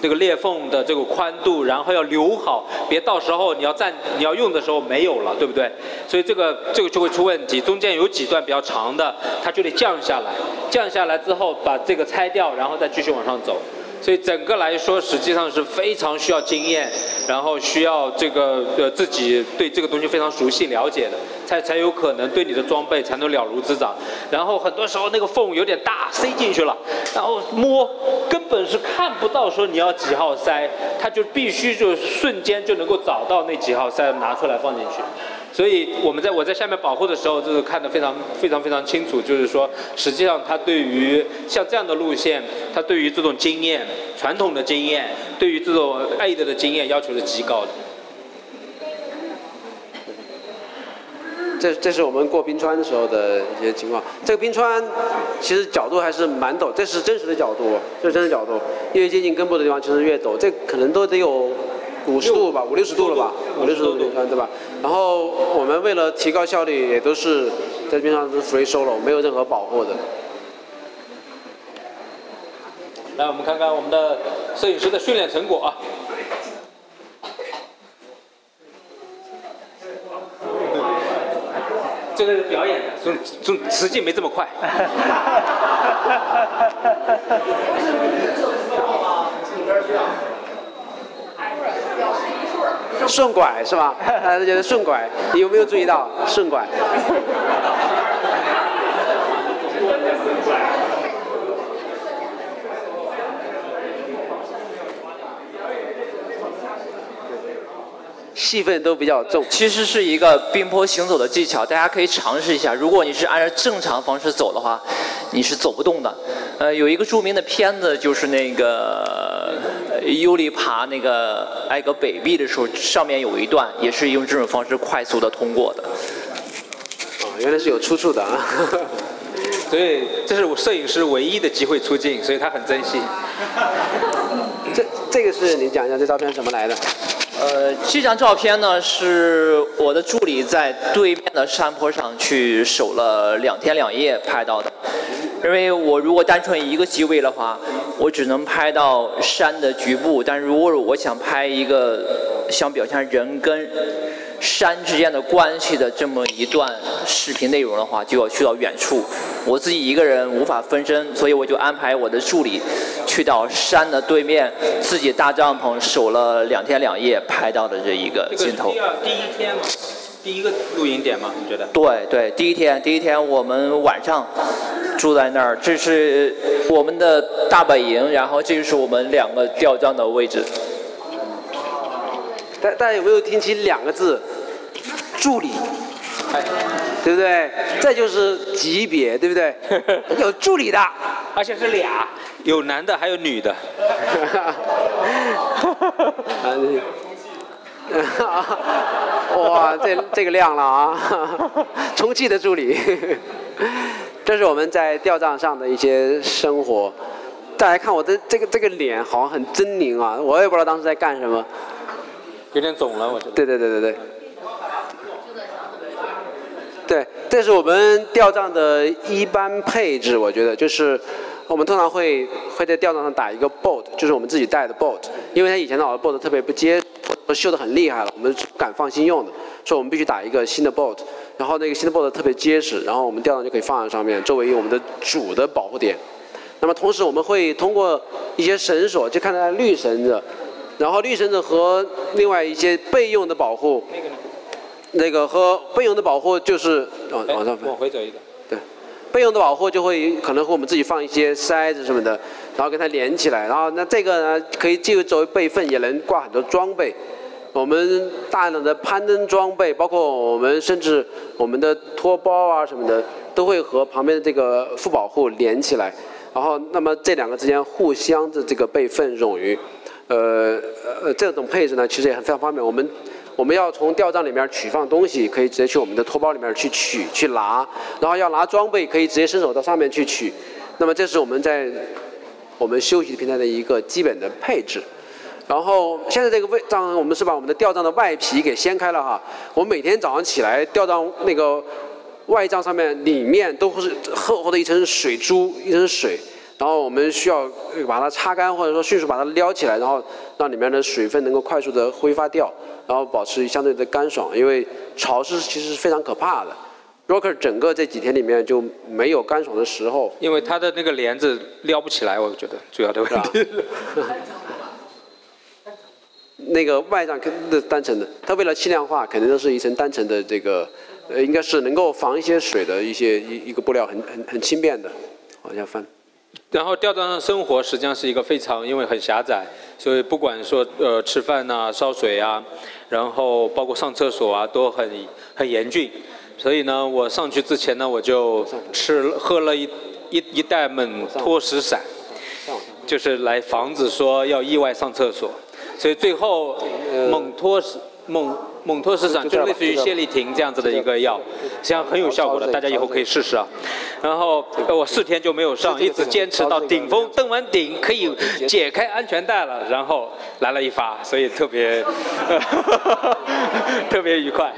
这个裂缝的这个宽度，然后要留好，别到时候你要站你要用的时候没有了，对不对？所以这个这个就会出问题，中间有几段比较长的，它就得降下来，降下来之后把这个拆掉，然后再继续往上走。所以整个来说，实际上是非常需要经验，然后需要这个呃自己对这个东西非常熟悉了解的，才才有可能对你的装备才能了如指掌。然后很多时候那个缝有点大，塞进去了，然后摸根本是看不到说你要几号塞，它就必须就瞬间就能够找到那几号塞拿出来放进去。所以我们在我在下面保护的时候，就是看得非常非常非常清楚，就是说，实际上它对于像这样的路线，它对于这种经验、传统的经验，对于这种 A 的的经验要求是极高的。这这是我们过冰川的时候的一些情况。这个冰川其实角度还是蛮陡，这是真实的角度，这是真实角度。越接近根部的地方，其实越陡，这可能都得有五十度吧，五六十度了吧，五六十度嗯对吧？然后我们为了提高效率，也都是在边上是 free solo，没有任何保护的。来，我们看看我们的摄影师的训练成果啊。这个是表演的，中中实际没这么快。顺拐是吧？大家觉得顺拐，你有没有注意到顺拐？戏份都比较重。其实是一个冰坡行走的技巧，大家可以尝试一下。如果你是按照正常方式走的话，你是走不动的。呃，有一个著名的片子，就是那个尤里爬那个埃格北壁的时候，上面有一段也是用这种方式快速的通过的。啊，原来是有出处的啊。所以这是我摄影师唯一的机会出镜，所以他很珍惜。这这个是你讲一下这照片怎么来的？呃，这张照片呢是我的助理在对面的山坡上去守了两天两夜拍到的。因为我如果单纯一个机位的话，我只能拍到山的局部，但如果我想拍一个想表现人跟山之间的关系的这么一段视频内容的话，就要去到远处。我自己一个人无法分身，所以我就安排我的助理去到山的对面，自己搭帐篷守了两天两夜，拍到的这一个镜头第。一天第一个露营点吗？你觉得？对对，第一天第一天我们晚上住在那儿，这是我们的大本营，然后这就是我们两个吊帐的位置。大大家有没有听清两个字？助理，哎，对不对？这就是级别，对不对？有助理的。而且是俩，有男的还有女的。哇，这这个亮了啊！充气的助理，这是我们在吊帐上的一些生活。大家看我的这个这个脸好像很狰狞啊，我也不知道当时在干什么。有点肿了，我觉得。对对对对对。对，这是我们吊帐的一般配置，我觉得就是我们通常会会在吊帐上打一个 bolt，就是我们自己带的 bolt，因为它以前的老的 bolt 特别不结，绣的很厉害了，我们是不敢放心用的，所以我们必须打一个新的 bolt。然后那个新的 board 特别结实，然后我们吊上就可以放在上面，作为我们的主的保护点。那么同时我们会通过一些绳索，就看它绿绳子，然后绿绳子和另外一些备用的保护，那个和备用的保护就是往往上翻往。回走一点。对，备用的保护就会可能和我们自己放一些塞子什么的，然后跟它连起来，然后那这个呢可以既作为备份，也能挂很多装备。我们大量的攀登装备，包括我们甚至我们的托包啊什么的，都会和旁边的这个副保护连起来。然后，那么这两个之间互相的这个备份冗余，呃呃，这种配置呢，其实也很非常方便。我们我们要从吊帐里面取放东西，可以直接去我们的托包里面去取去拿，然后要拿装备，可以直接伸手到上面去取。那么这是我们在我们休息平台的一个基本的配置。然后现在这个位帐，我们是把我们的吊帐的外皮给掀开了哈。我们每天早上起来，吊帐那个外帐上面里面都是厚厚的一层水珠，一层水。然后我们需要呃把它擦干，或者说迅速把它撩起来，然后让里面的水分能够快速的挥发掉，然后保持相对的干爽。因为潮湿其实是非常可怕的。Rocker 整个这几天里面就没有干爽的时候，因为它的那个帘子撩不起来，我觉得主要的问题。那个外帐肯定是单层的，它为了轻量化，肯定都是一层单层的这个，呃，应该是能够防一些水的一些一一个布料，很很很轻便的，往下翻。然后吊帐上生活实际上是一个非常，因为很狭窄，所以不管说呃吃饭呐、烧水啊，然后包括上厕所啊，都很很严峻。所以呢，我上去之前呢，我就吃喝了一一一袋猛脱石散，就是来防止说要意外上厕所。所以最后蒙托是蒙蒙托市场就类似于泻立停这样子的一个药，实际上很有效果的，大家以后可以试试啊。然后呃我四天就没有上，一直坚持到顶峰，登完顶可以解开安全带了，然后来了一发，所以特别特别愉快。